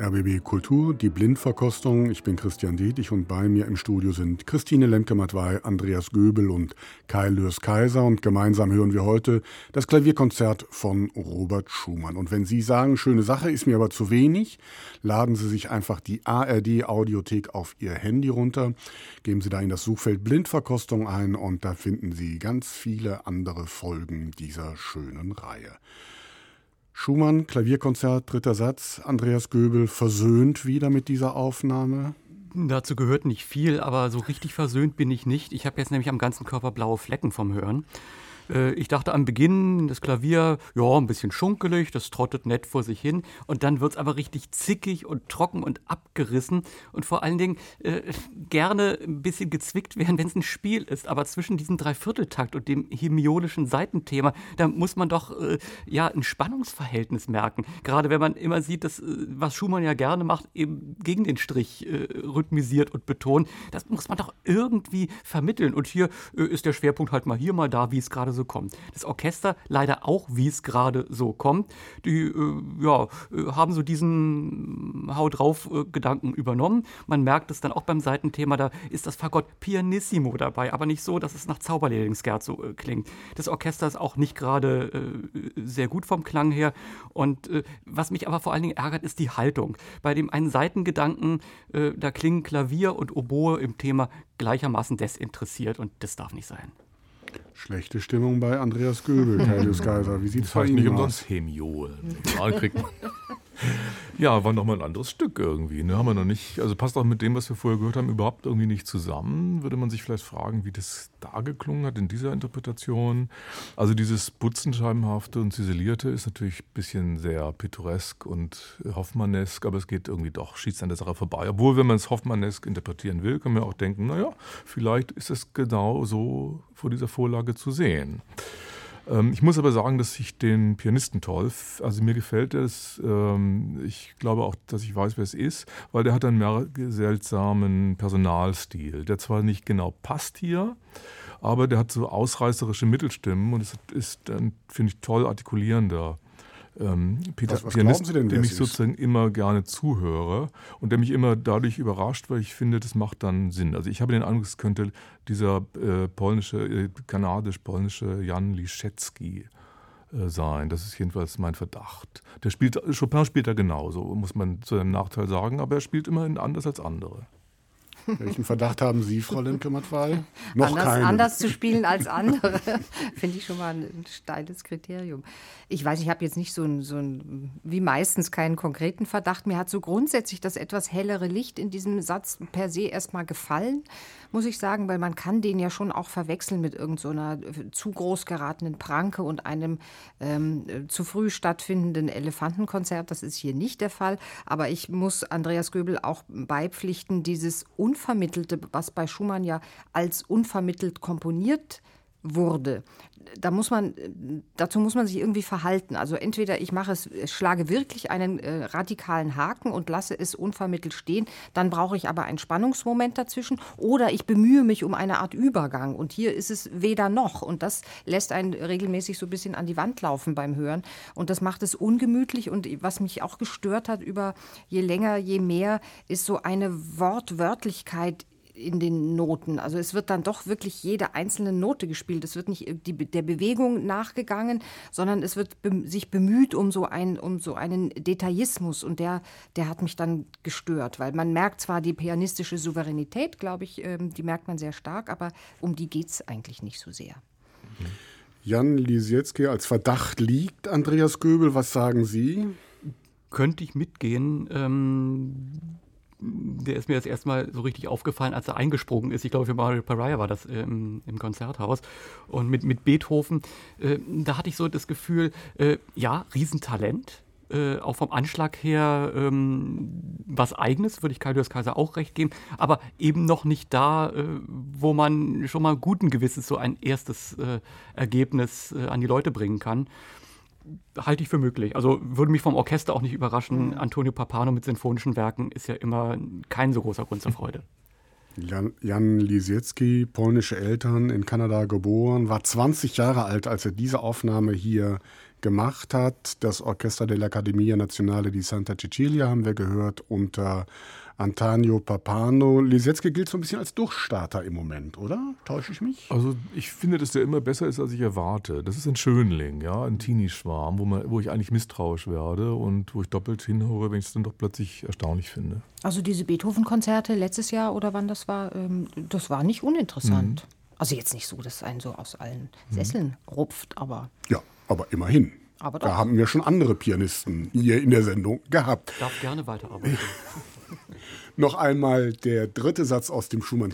RBB Kultur, die Blindverkostung. Ich bin Christian Dietrich und bei mir im Studio sind Christine Lemke-Matwei, Andreas Göbel und Kai Lürs Kaiser. Und gemeinsam hören wir heute das Klavierkonzert von Robert Schumann. Und wenn Sie sagen, schöne Sache ist mir aber zu wenig, laden Sie sich einfach die ARD Audiothek auf Ihr Handy runter, geben Sie da in das Suchfeld Blindverkostung ein und da finden Sie ganz viele andere Folgen dieser schönen Reihe. Schumann, Klavierkonzert, dritter Satz. Andreas Göbel versöhnt wieder mit dieser Aufnahme. Dazu gehört nicht viel, aber so richtig versöhnt bin ich nicht. Ich habe jetzt nämlich am ganzen Körper blaue Flecken vom Hören. Äh, ich dachte am Beginn, das Klavier, ja, ein bisschen schunkelig, das trottet nett vor sich hin. Und dann wird es aber richtig zickig und trocken und abgerissen. Und vor allen Dingen äh, gerne ein bisschen gezwickt werden, wenn es ein Spiel ist. Aber zwischen diesem Dreivierteltakt und dem hemiolischen Seitenthema, da muss man doch äh, ja ein Spannungsverhältnis merken. Gerade wenn man immer sieht, dass, äh, was Schumann ja gerne macht, eben gegen den Strich äh, rhythmisiert und betont. Das muss man doch irgendwie vermitteln. Und hier ist der Schwerpunkt halt mal hier, mal da, wie es gerade so so kommt. Das Orchester leider auch, wie es gerade so kommt. Die äh, ja, äh, haben so diesen Hau drauf äh, Gedanken übernommen. Man merkt es dann auch beim Seitenthema, da ist das Fagott pianissimo dabei, aber nicht so, dass es nach Zauberlehrlingskerzo äh, klingt. Das Orchester ist auch nicht gerade sehr gut vom Klang her. Und was mich aber vor allen Dingen ärgert, ist die Haltung. Bei dem einen Seitengedanken, da klingen Klavier und Oboe im Thema gleichermaßen desinteressiert und das darf nicht sein. Schlechte Stimmung bei Andreas Göbel, Teilius Kaiser. Wie sieht es bei Ihnen nicht umsonst Hemiol. Mal kriegt man. Ja, war nochmal ein anderes Stück irgendwie. Ne? Haben wir noch nicht, also passt auch mit dem, was wir vorher gehört haben, überhaupt irgendwie nicht zusammen. Würde man sich vielleicht fragen, wie das da geklungen hat in dieser Interpretation. Also dieses Butzenscheibenhafte und Ziselierte ist natürlich ein bisschen sehr pittoresk und Hoffmannesk, aber es geht irgendwie doch, schießt an der Sache vorbei. Obwohl, wenn man es Hoffmannesk interpretieren will, kann man auch denken, naja, vielleicht ist es genau so vor dieser Vorlage zu sehen. Ähm, ich muss aber sagen, dass ich den Pianisten toll, also mir gefällt es. Ähm, ich glaube auch, dass ich weiß, wer es ist, weil der hat einen mehr seltsamen Personalstil, der zwar nicht genau passt hier, aber der hat so ausreißerische Mittelstimmen und es ist, finde ich, toll artikulierender ähm, Peter was, was Pianist, Sie denn, dem ich sozusagen ist? immer gerne zuhöre und der mich immer dadurch überrascht, weil ich finde, das macht dann Sinn. Also ich habe den Eindruck, es könnte dieser äh, polnische, äh, kanadisch-polnische Jan Liszewski äh, sein. Das ist jedenfalls mein Verdacht. Der spielt, Chopin spielt da genauso, muss man zu seinem Nachteil sagen, aber er spielt immerhin anders als andere. Welchen Verdacht haben Sie, Frau Lemke-Matwei? Noch anders, keinen. anders zu spielen als andere, finde ich schon mal ein steiles Kriterium. Ich weiß, ich habe jetzt nicht so ein, so ein, wie meistens keinen konkreten Verdacht. Mir hat so grundsätzlich das etwas hellere Licht in diesem Satz per se erstmal gefallen muss ich sagen, weil man kann den ja schon auch verwechseln mit irgendeiner so zu groß geratenen Pranke und einem ähm, zu früh stattfindenden Elefantenkonzert. Das ist hier nicht der Fall. Aber ich muss Andreas Göbel auch beipflichten, dieses Unvermittelte, was bei Schumann ja als unvermittelt komponiert wurde da muss man, dazu muss man sich irgendwie verhalten. Also entweder ich mache es, schlage wirklich einen äh, radikalen Haken und lasse es unvermittelt stehen, dann brauche ich aber einen Spannungsmoment dazwischen, oder ich bemühe mich um eine Art Übergang. Und hier ist es weder noch. Und das lässt einen regelmäßig so ein bisschen an die Wand laufen beim Hören. Und das macht es ungemütlich. Und was mich auch gestört hat über je länger, je mehr, ist so eine Wortwörtlichkeit in den Noten. Also es wird dann doch wirklich jede einzelne Note gespielt. Es wird nicht die, der Bewegung nachgegangen, sondern es wird be sich bemüht um so, ein, um so einen Detailismus. Und der, der hat mich dann gestört, weil man merkt zwar die pianistische Souveränität, glaube ich, ähm, die merkt man sehr stark, aber um die geht es eigentlich nicht so sehr. Jan Lisietzky als Verdacht liegt, Andreas Göbel, was sagen Sie? Könnte ich mitgehen. Ähm der ist mir das erste Mal so richtig aufgefallen, als er eingesprungen ist. Ich glaube, für Mario Pariah war das äh, im, Konzerthaus. Und mit, mit Beethoven, äh, da hatte ich so das Gefühl, äh, ja, Riesentalent. Äh, auch vom Anschlag her ähm, was Eigenes, würde ich Kaius Kaiser auch recht geben, aber eben noch nicht da, äh, wo man schon mal guten Gewissens so ein erstes äh, Ergebnis an die Leute bringen kann halte ich für möglich. Also würde mich vom Orchester auch nicht überraschen. Mhm. Antonio Papano mit sinfonischen Werken ist ja immer kein so großer Grund zur Freude. Jan, Jan Lisiecki, polnische Eltern, in Kanada geboren, war 20 Jahre alt, als er diese Aufnahme hier gemacht hat. Das Orchester dell'Accademia Nazionale di Santa Cecilia haben wir gehört unter Antonio Papano. Lisetsky gilt so ein bisschen als Durchstarter im Moment, oder? Täusche ich mich? Also ich finde, dass der immer besser ist, als ich erwarte. Das ist ein Schönling, ja, ein Teenie-Schwarm, wo, wo ich eigentlich misstrauisch werde und wo ich doppelt hinhöre, wenn ich es dann doch plötzlich erstaunlich finde. Also diese Beethoven-Konzerte letztes Jahr oder wann das war, ähm, das war nicht uninteressant. Mhm. Also jetzt nicht so, dass es einen so aus allen. Sesseln mhm. rupft, aber... Ja, aber immerhin. Aber da haben wir schon andere Pianisten hier in der Sendung gehabt. Darf gerne weiterarbeiten. Noch einmal der dritte Satz aus dem Schumann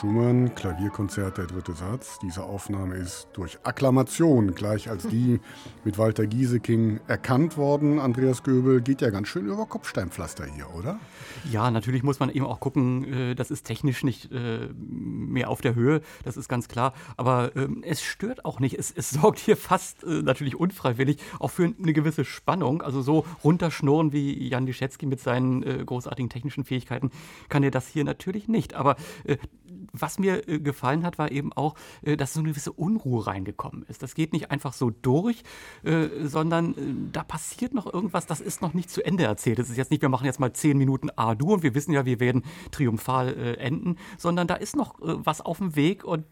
Schumann, Klavierkonzert der dritte Satz. Diese Aufnahme ist durch Akklamation gleich als die mit Walter Gieseking erkannt worden. Andreas Göbel geht ja ganz schön über Kopfsteinpflaster hier, oder? Ja, natürlich muss man eben auch gucken, äh, das ist technisch nicht äh, mehr auf der Höhe, das ist ganz klar. Aber ähm, es stört auch nicht. Es, es sorgt hier fast äh, natürlich unfreiwillig auch für eine gewisse Spannung. Also so runterschnurren wie Jan Liszewski mit seinen großartigen technischen Fähigkeiten kann er das hier natürlich nicht. Aber was mir gefallen hat, war eben auch, dass so eine gewisse Unruhe reingekommen ist. Das geht nicht einfach so durch, sondern da passiert noch irgendwas, das ist noch nicht zu Ende erzählt. Es ist jetzt nicht, wir machen jetzt mal zehn Minuten A-Dur und wir wissen ja, wir werden triumphal äh, enden, sondern da ist noch äh, was auf dem Weg und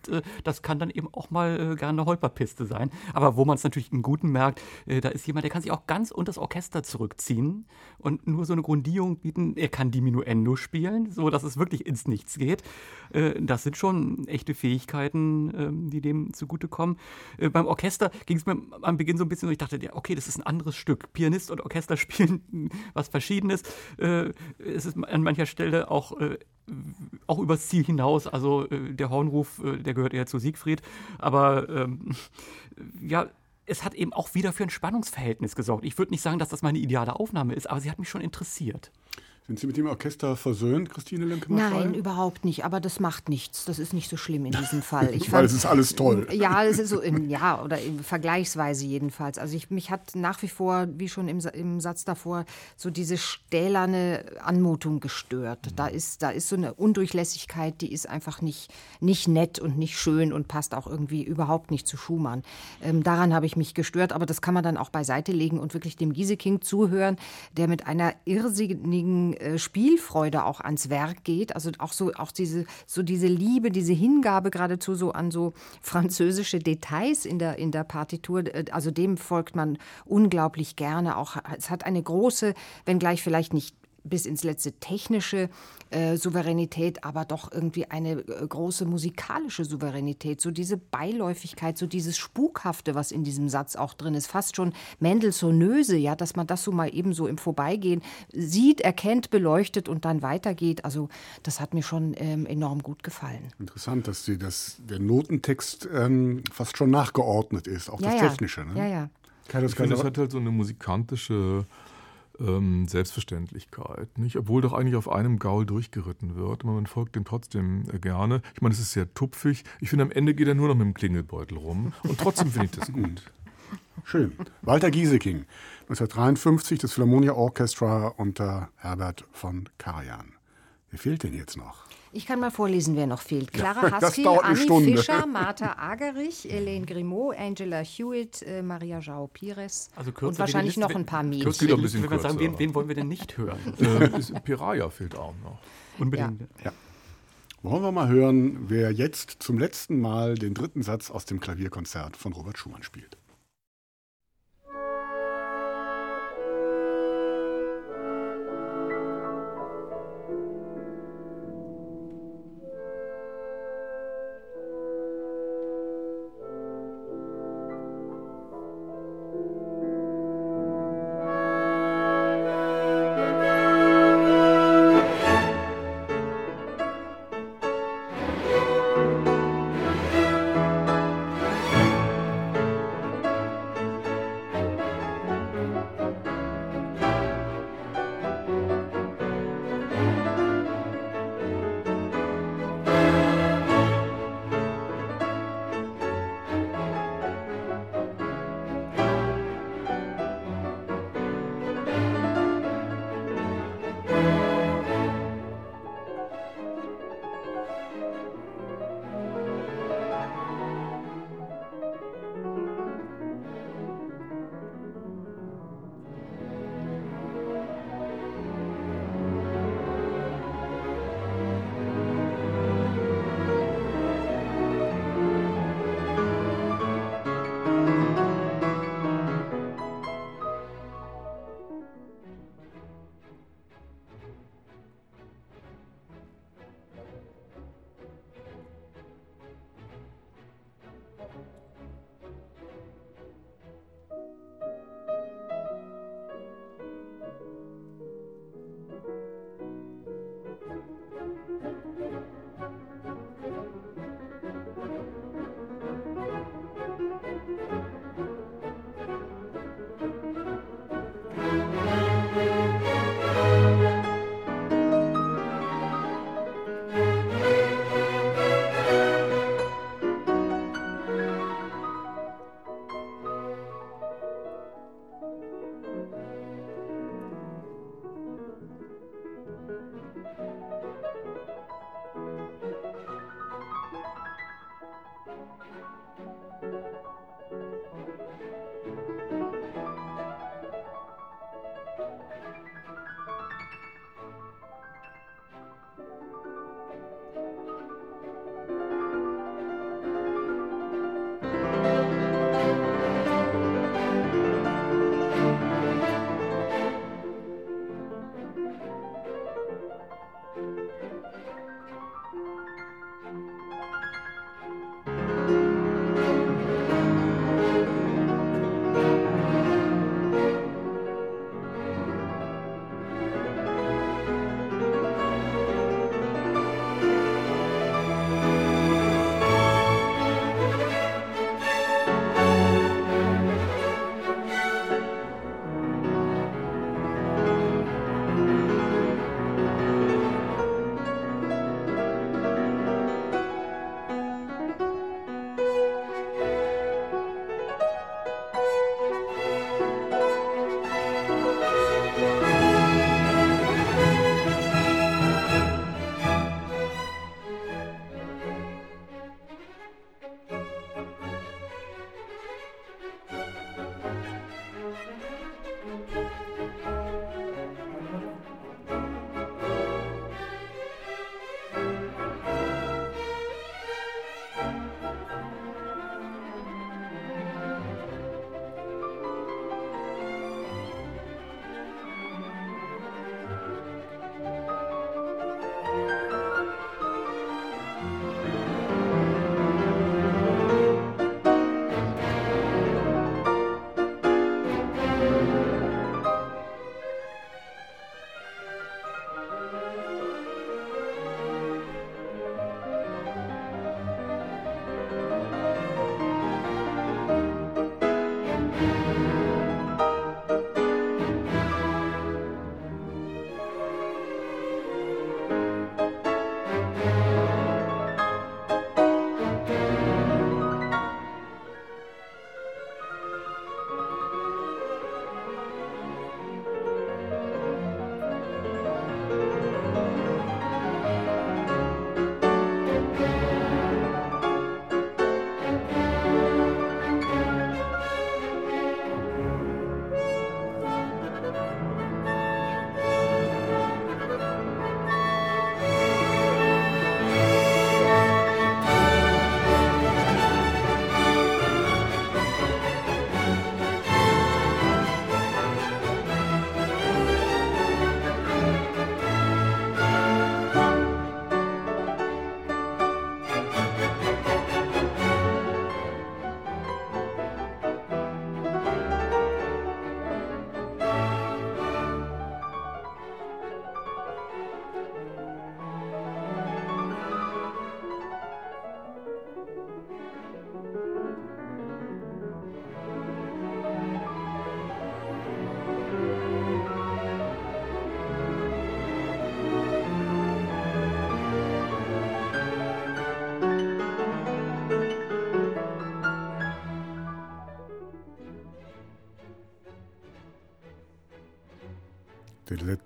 das kann dann eben auch mal gerne eine Holperpiste sein. Aber wo man es natürlich im Guten merkt, da ist jemand, der kann sich auch ganz unter das Orchester zurückziehen und nur so eine Grundierung bieten. Er kann Diminuendo spielen, so dass es wirklich ins Nichts geht das sind schon echte Fähigkeiten, ähm, die dem zugutekommen. Äh, beim Orchester ging es mir am Beginn so ein bisschen so, ich dachte, okay, das ist ein anderes Stück. Pianist und Orchester spielen was Verschiedenes. Äh, es ist an mancher Stelle auch äh, auch übers Ziel hinaus. Also äh, der Hornruf, äh, der gehört eher zu Siegfried. Aber ähm, ja, es hat eben auch wieder für ein Spannungsverhältnis gesorgt. Ich würde nicht sagen, dass das meine ideale Aufnahme ist, aber sie hat mich schon interessiert. Sind Sie mit dem Orchester versöhnt, Christine Lünkemann? Nein, überhaupt nicht. Aber das macht nichts. Das ist nicht so schlimm in diesem Fall. Ich Weil es ist alles toll. Ja, es ist so, in, ja, oder vergleichsweise jedenfalls. Also ich, mich hat nach wie vor, wie schon im, im Satz davor, so diese stählerne Anmutung gestört. Da ist, da ist so eine Undurchlässigkeit, die ist einfach nicht, nicht nett und nicht schön und passt auch irgendwie überhaupt nicht zu Schumann. Ähm, daran habe ich mich gestört, aber das kann man dann auch beiseite legen und wirklich dem Gieseking zuhören, der mit einer irrsinnigen äh, Spielfreude auch ans Werk geht. Also auch so, auch diese, so diese Liebe, diese Hingabe geradezu so an so französische Details in der, in der Partitur. Äh, also dem folgt man unglaublich gerne. Auch, es hat eine große, wenngleich vielleicht nicht bis ins letzte technische äh, Souveränität, aber doch irgendwie eine äh, große musikalische Souveränität. So diese Beiläufigkeit, so dieses Spukhafte, was in diesem Satz auch drin ist, fast schon Mendelssohnöse, ja, dass man das so mal eben so im Vorbeigehen sieht, erkennt, beleuchtet und dann weitergeht. Also das hat mir schon ähm, enorm gut gefallen. Interessant, dass sie das, der Notentext ähm, fast schon nachgeordnet ist, auch ja, das Technische. Ne? Ja, ja. Ich finde, das hat halt so eine musikantische ähm, Selbstverständlichkeit. Nicht? Obwohl doch eigentlich auf einem Gaul durchgeritten wird. Man folgt dem trotzdem äh, gerne. Ich meine, es ist sehr tupfig. Ich finde, am Ende geht er nur noch mit dem Klingelbeutel rum. Und trotzdem finde ich das gut. Schön. Walter Gieseking, 1953, das Philharmonia Orchestra unter Herbert von Karajan. Wer fehlt denn jetzt noch? Ich kann mal vorlesen, wer noch fehlt. Clara Haskell, Annie Stunde. Fischer, Martha Agerich, Elaine Grimaud, Angela Hewitt, äh, Maria Jao Pires also und wahrscheinlich noch ein paar Mädchen. Kürzer, ein bisschen kürzer. Sagen, wen, wen, wollen wir denn nicht hören? äh, Piraya fehlt auch noch. Unbedingt. Ja. ja. Wollen wir mal hören, wer jetzt zum letzten Mal den dritten Satz aus dem Klavierkonzert von Robert Schumann spielt.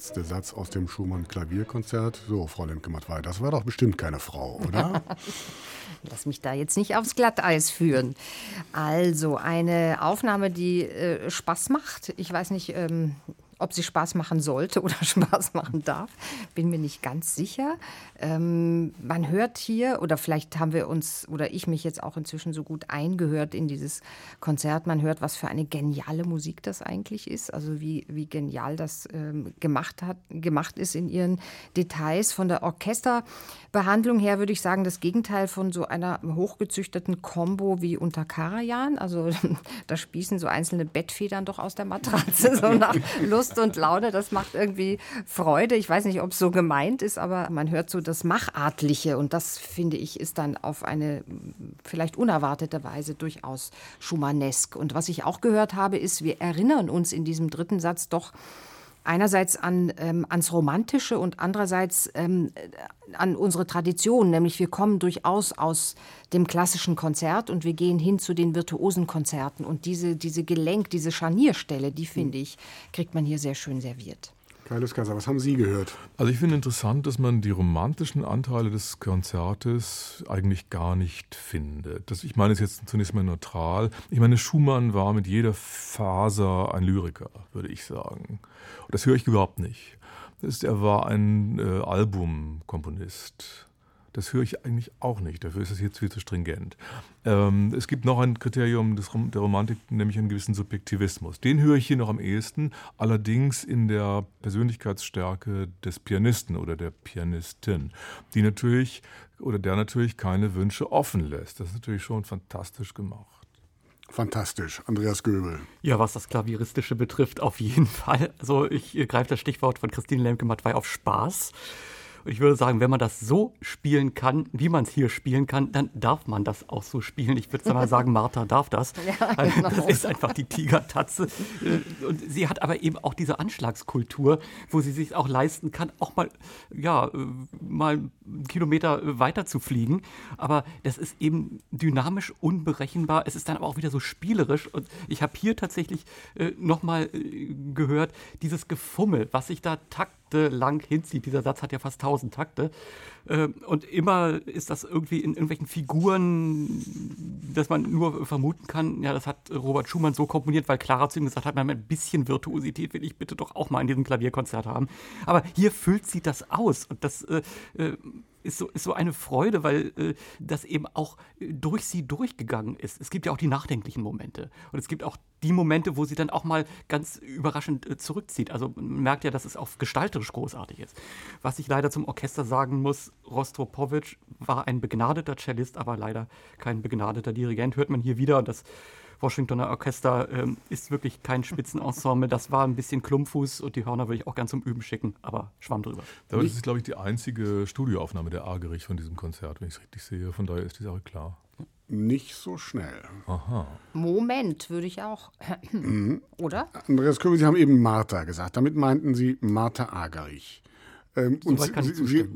Letzte Satz aus dem Schumann-Klavierkonzert. So, Frau Lemke-Matwei, das war doch bestimmt keine Frau, oder? Lass mich da jetzt nicht aufs Glatteis führen. Also, eine Aufnahme, die äh, Spaß macht. Ich weiß nicht, ähm, ob sie Spaß machen sollte oder Spaß machen darf, bin mir nicht ganz sicher. Ähm, man hört hier, oder vielleicht haben wir uns oder ich mich jetzt auch inzwischen so gut eingehört in dieses Konzert, man hört, was für eine geniale Musik das eigentlich ist, also wie, wie genial das ähm, gemacht, hat, gemacht ist in ihren Details. Von der Orchesterbehandlung her würde ich sagen, das Gegenteil von so einer hochgezüchteten Combo wie unter Karajan. Also da spießen so einzelne Bettfedern doch aus der Matratze, so nach Lust Lust und Laune. Das macht irgendwie Freude. Ich weiß nicht, ob es so gemeint ist, aber man hört so das Machartliche. Und das, finde ich, ist dann auf eine vielleicht unerwartete Weise durchaus Schumannesk. Und was ich auch gehört habe, ist, wir erinnern uns in diesem dritten Satz doch einerseits an, ähm, ans Romantische und andererseits ähm, an unsere Tradition, nämlich wir kommen durchaus aus dem klassischen Konzert und wir gehen hin zu den virtuosen Konzerten. Und diese, diese Gelenk, diese Scharnierstelle, die finde ich, kriegt man hier sehr schön serviert. Kaius Kaiser, was haben Sie gehört? Also ich finde interessant, dass man die romantischen Anteile des Konzertes eigentlich gar nicht findet. Das, ich meine es jetzt zunächst mal neutral. Ich meine, Schumann war mit jeder Faser ein Lyriker, würde ich sagen. Und das höre ich überhaupt nicht. Ist, er war ein äh, Albumkomponist. Das höre ich eigentlich auch nicht. Dafür ist es jetzt viel zu stringent. Ähm, es gibt noch ein Kriterium des, der Romantik, nämlich einen gewissen Subjektivismus. Den höre ich hier noch am ehesten, allerdings in der Persönlichkeitsstärke des Pianisten oder der Pianistin, die natürlich oder der natürlich keine Wünsche offen lässt. Das ist natürlich schon fantastisch gemacht. Fantastisch, Andreas Göbel. Ja, was das Klavieristische betrifft, auf jeden Fall. Also ich greife das Stichwort von Christine Lemke-Mattwey auf Spaß. Und ich würde sagen, wenn man das so spielen kann, wie man es hier spielen kann, dann darf man das auch so spielen. Ich würde mal sagen, Martha darf das. Ja, genau. Das ist einfach die Tigertatze. Äh, und sie hat aber eben auch diese Anschlagskultur, wo sie sich auch leisten kann, auch mal, ja, äh, mal einen Kilometer weiter zu fliegen. Aber das ist eben dynamisch unberechenbar. Es ist dann aber auch wieder so spielerisch. Und ich habe hier tatsächlich äh, nochmal äh, gehört, dieses Gefummel, was sich da takt Takte lang hinzieht. Dieser Satz hat ja fast 1000 Takte. Ähm, und immer ist das irgendwie in irgendwelchen Figuren, dass man nur vermuten kann, ja, das hat Robert Schumann so komponiert, weil Clara zu ihm gesagt hat, man ein bisschen Virtuosität will ich bitte doch auch mal in diesem Klavierkonzert haben. Aber hier füllt sie das aus. Und das äh, äh ist so, ist so eine Freude, weil äh, das eben auch durch sie durchgegangen ist. Es gibt ja auch die nachdenklichen Momente. Und es gibt auch die Momente, wo sie dann auch mal ganz überraschend äh, zurückzieht. Also man merkt ja, dass es auch gestalterisch großartig ist. Was ich leider zum Orchester sagen muss, Rostropowitsch war ein begnadeter Cellist, aber leider kein begnadeter Dirigent. Hört man hier wieder. Und das Washingtoner Orchester ähm, ist wirklich kein Spitzenensemble. Das war ein bisschen Klumpfuß und die Hörner würde ich auch ganz zum Üben schicken, aber schwamm drüber. Aber das ist, glaube ich, die einzige Studioaufnahme der Argerich von diesem Konzert, wenn ich es richtig sehe. Von daher ist die Sache klar. Nicht so schnell. Aha. Moment, würde ich auch. Oder? Andreas Köbel, Sie haben eben Martha gesagt. Damit meinten Sie Martha Agerich. Ähm, so und Sie, Sie,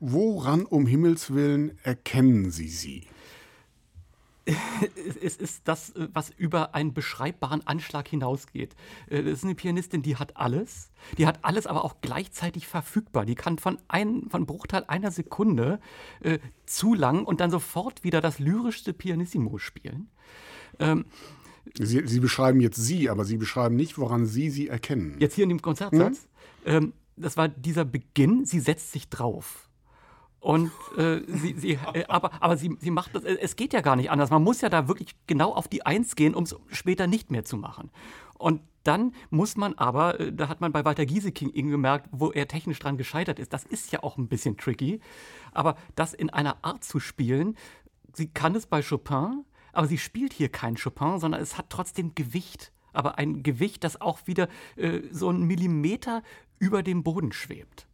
woran um Himmels Willen erkennen Sie sie? es ist das, was über einen beschreibbaren Anschlag hinausgeht. Äh, das ist eine Pianistin, die hat alles. Die hat alles aber auch gleichzeitig verfügbar. Die kann von einem von Bruchteil einer Sekunde äh, zu lang und dann sofort wieder das lyrischste Pianissimo spielen. Ähm, Sie, Sie, beschreiben jetzt Sie, aber Sie beschreiben nicht, woran Sie sie erkennen. Jetzt hier in dem Konzertsatz. Hm? Ähm, das war dieser Beginn, sie setzt sich drauf. Und äh, sie, sie, äh, aber, aber sie, sie macht das, äh, es geht ja gar nicht anders. Man muss ja da wirklich genau auf die Eins gehen, um es später nicht mehr zu machen. Und dann muss man aber, äh, da hat man bei Walter Gieseking gemerkt, wo er technisch dran gescheitert ist, das ist ja auch ein bisschen tricky. Aber das in einer Art zu spielen, sie kann es bei Chopin, aber sie spielt hier kein Chopin, sondern es hat trotzdem Gewicht. Aber ein Gewicht, das auch wieder äh, so einen Millimeter über dem Boden schwebt.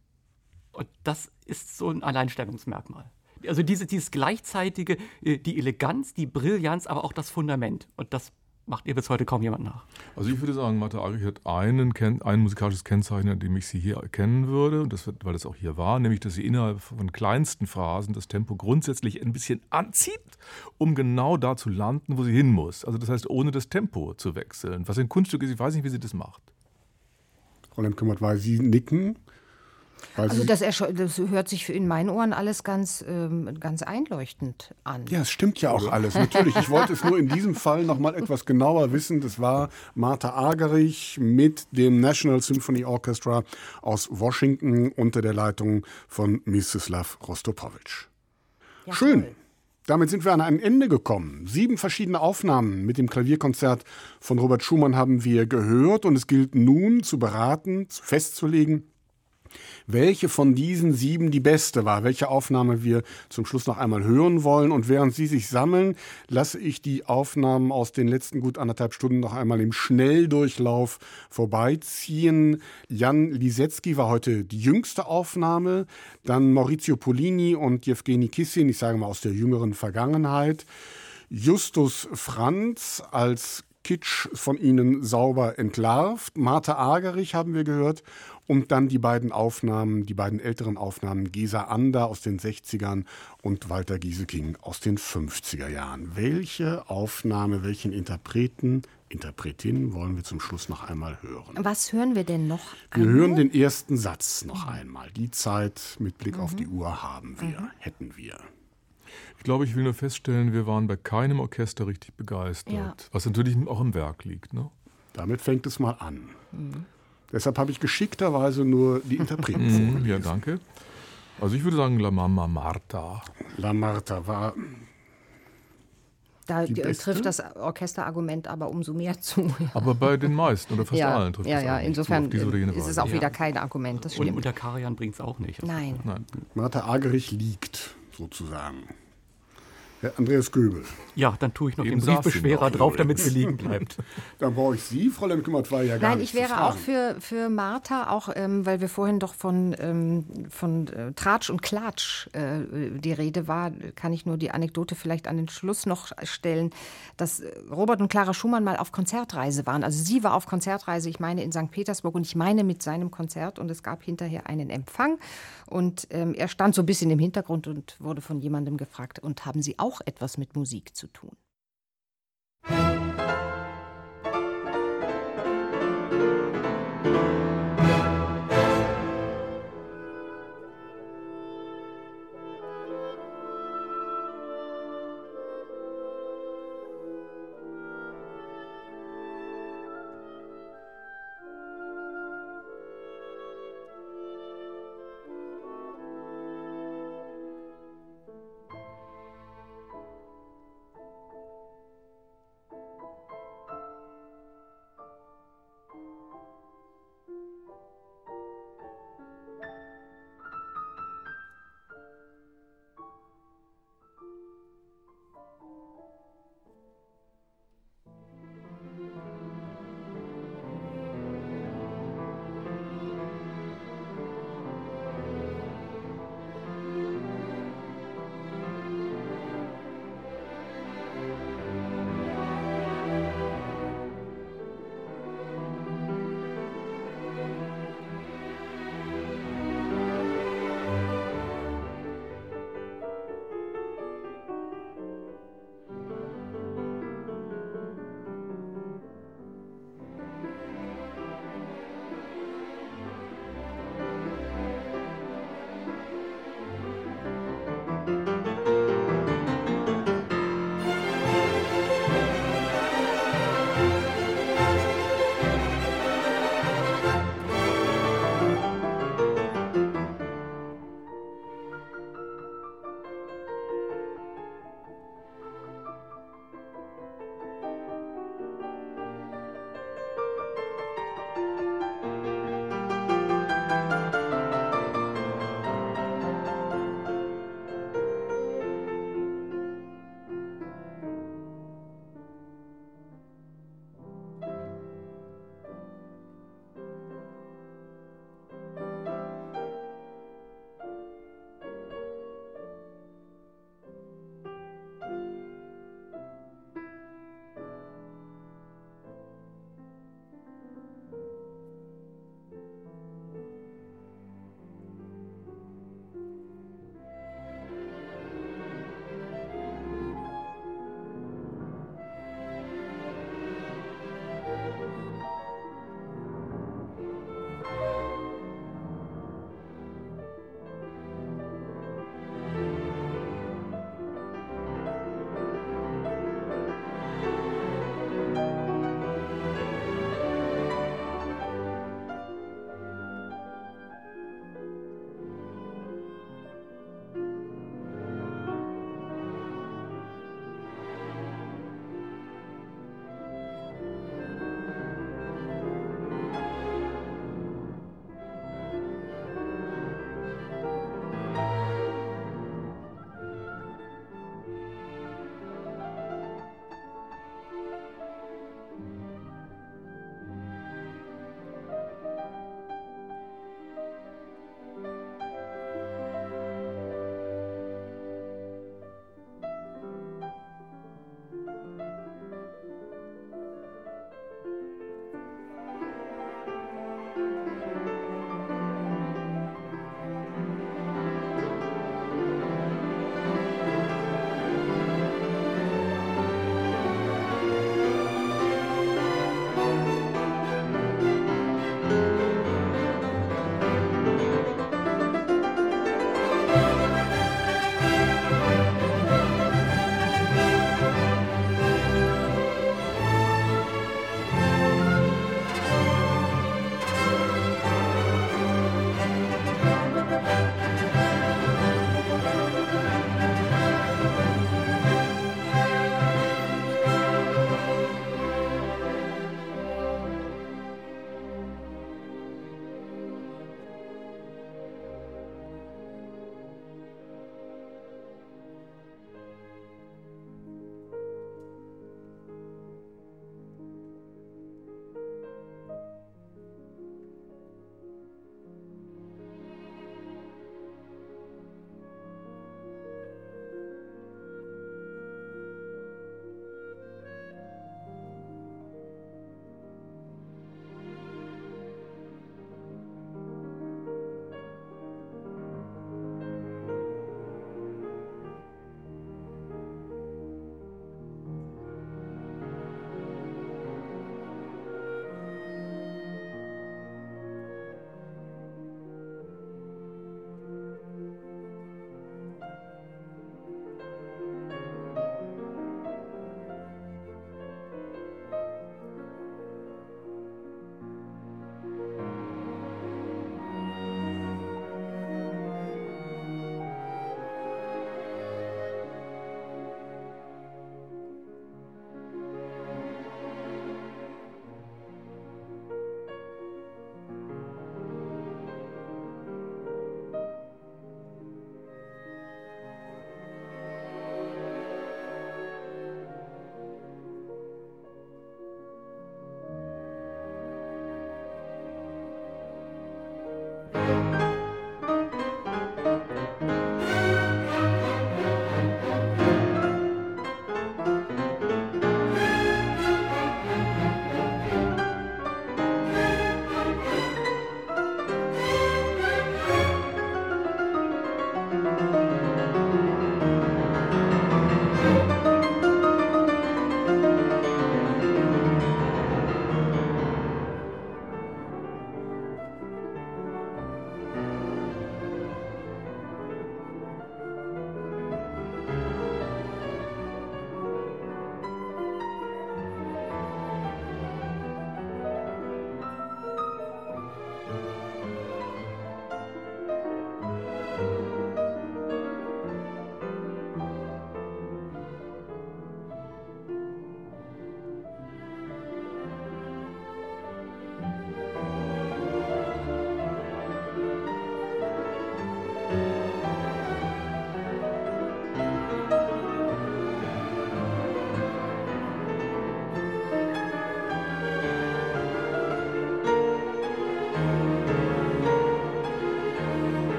Und das ist so ein Alleinstellungsmerkmal. Also diese, dieses gleichzeitige, äh, die Eleganz, die Brillanz, aber auch das Fundament. Und das macht ihr bis heute kaum jemand nach. Also ich würde sagen, Martha Argerich hat einen, ein musikalisches Kennzeichen, an dem ich sie hier erkennen würde, und das wird, weil das auch hier war, nämlich, dass sie innerhalb von kleinsten Phrasen das Tempo grundsätzlich ein bisschen anzieht, um genau da zu landen, wo sie hin muss. Also das heißt, ohne das Tempo zu wechseln. Was ein Kunststück ist, ich weiß nicht, wie sie das macht. Fräulein Kümmert, weil Sie nicken. Also das, das, hört sich in meinen Ohren alles ganz, ähm, ganz einleuchtend an. Ja, es stimmt ja auch alles. Natürlich, ich wollte es nur in diesem Fall noch mal etwas genauer wissen. Das war Martha Agerich mit dem National Symphony Orchestra aus Washington unter der Leitung von Mstislav Rostopowitsch. Ja, Schön. Toll. Damit sind wir an ein Ende gekommen. Sieben verschiedene Aufnahmen mit dem Klavierkonzert von Robert Schumann haben wir gehört und es gilt nun zu beraten, festzulegen, welche von diesen sieben die beste war, welche Aufnahme wir zum Schluss noch einmal hören wollen. Und während Sie sich sammeln, lasse ich die Aufnahmen aus den letzten gut anderthalb Stunden noch einmal im Schnelldurchlauf vorbeiziehen. Jan Lisetzky war heute die jüngste Aufnahme, dann Maurizio Polini und Jewgeni Kissin, ich sage mal aus der jüngeren Vergangenheit. Justus Franz als Kitsch von ihnen sauber entlarvt. Martha Agerich haben wir gehört und dann die beiden Aufnahmen, die beiden älteren Aufnahmen, Gesa Ander aus den 60ern und Walter Gieseking aus den 50er Jahren. Welche Aufnahme, welchen Interpreten, Interpretin wollen wir zum Schluss noch einmal hören? Was hören wir denn noch? Wir einmal? hören den ersten Satz noch einmal. Die Zeit mit Blick mhm. auf die Uhr haben wir, mhm. hätten wir. Ich glaube, ich will nur feststellen, wir waren bei keinem Orchester richtig begeistert, ja. was natürlich auch im Werk liegt. Ne? Damit fängt es mal an. Deshalb habe ich geschickterweise nur die Interpreten mhm, vorgelesen. Ja, danke. Also ich würde sagen La Mama Marta. La Marta war da trifft das Orchesterargument aber umso mehr zu. Aber bei den meisten oder fast ja, allen trifft ja, ja, insofern zu, ist es auch wieder kein Argument. Das stimmt. Und unter Karian bringt es auch nicht. Nein. Nein. Martha Agerich liegt sozusagen. Herr Andreas Göbel. Ja, dann tue ich noch Eben den Briefbeschwerer drauf, damit sie liegen bleibt. dann brauche ich Sie, Fräulein Kümmert, war ja gar Nein, ich wäre auch für, für Martha, auch ähm, weil wir vorhin doch von, ähm, von äh, Tratsch und Klatsch äh, die Rede war, kann ich nur die Anekdote vielleicht an den Schluss noch stellen, dass Robert und Clara Schumann mal auf Konzertreise waren. Also sie war auf Konzertreise, ich meine in St. Petersburg und ich meine mit seinem Konzert und es gab hinterher einen Empfang und ähm, er stand so ein bisschen im Hintergrund und wurde von jemandem gefragt, und haben Sie auch etwas mit Musik zu tun?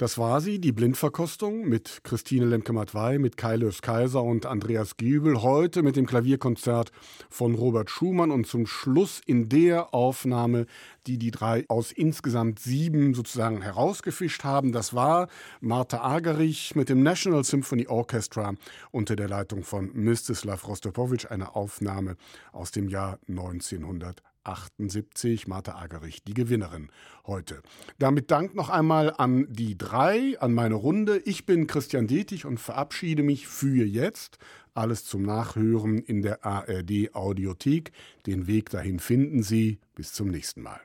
Das war sie, die Blindverkostung mit Christine Lemke-Matwei, mit Kai Lös Kaiser und Andreas Giebel. Heute mit dem Klavierkonzert von Robert Schumann und zum Schluss in der Aufnahme, die die drei aus insgesamt sieben sozusagen herausgefischt haben. Das war Martha Agerich mit dem National Symphony Orchestra unter der Leitung von Mstislav Rostropowitsch, eine Aufnahme aus dem Jahr 1900. 78, Martha Agerich, die Gewinnerin heute. Damit Dank noch einmal an die drei, an meine Runde. Ich bin Christian Detig und verabschiede mich für jetzt. Alles zum Nachhören in der ARD Audiothek. Den Weg dahin finden Sie. Bis zum nächsten Mal.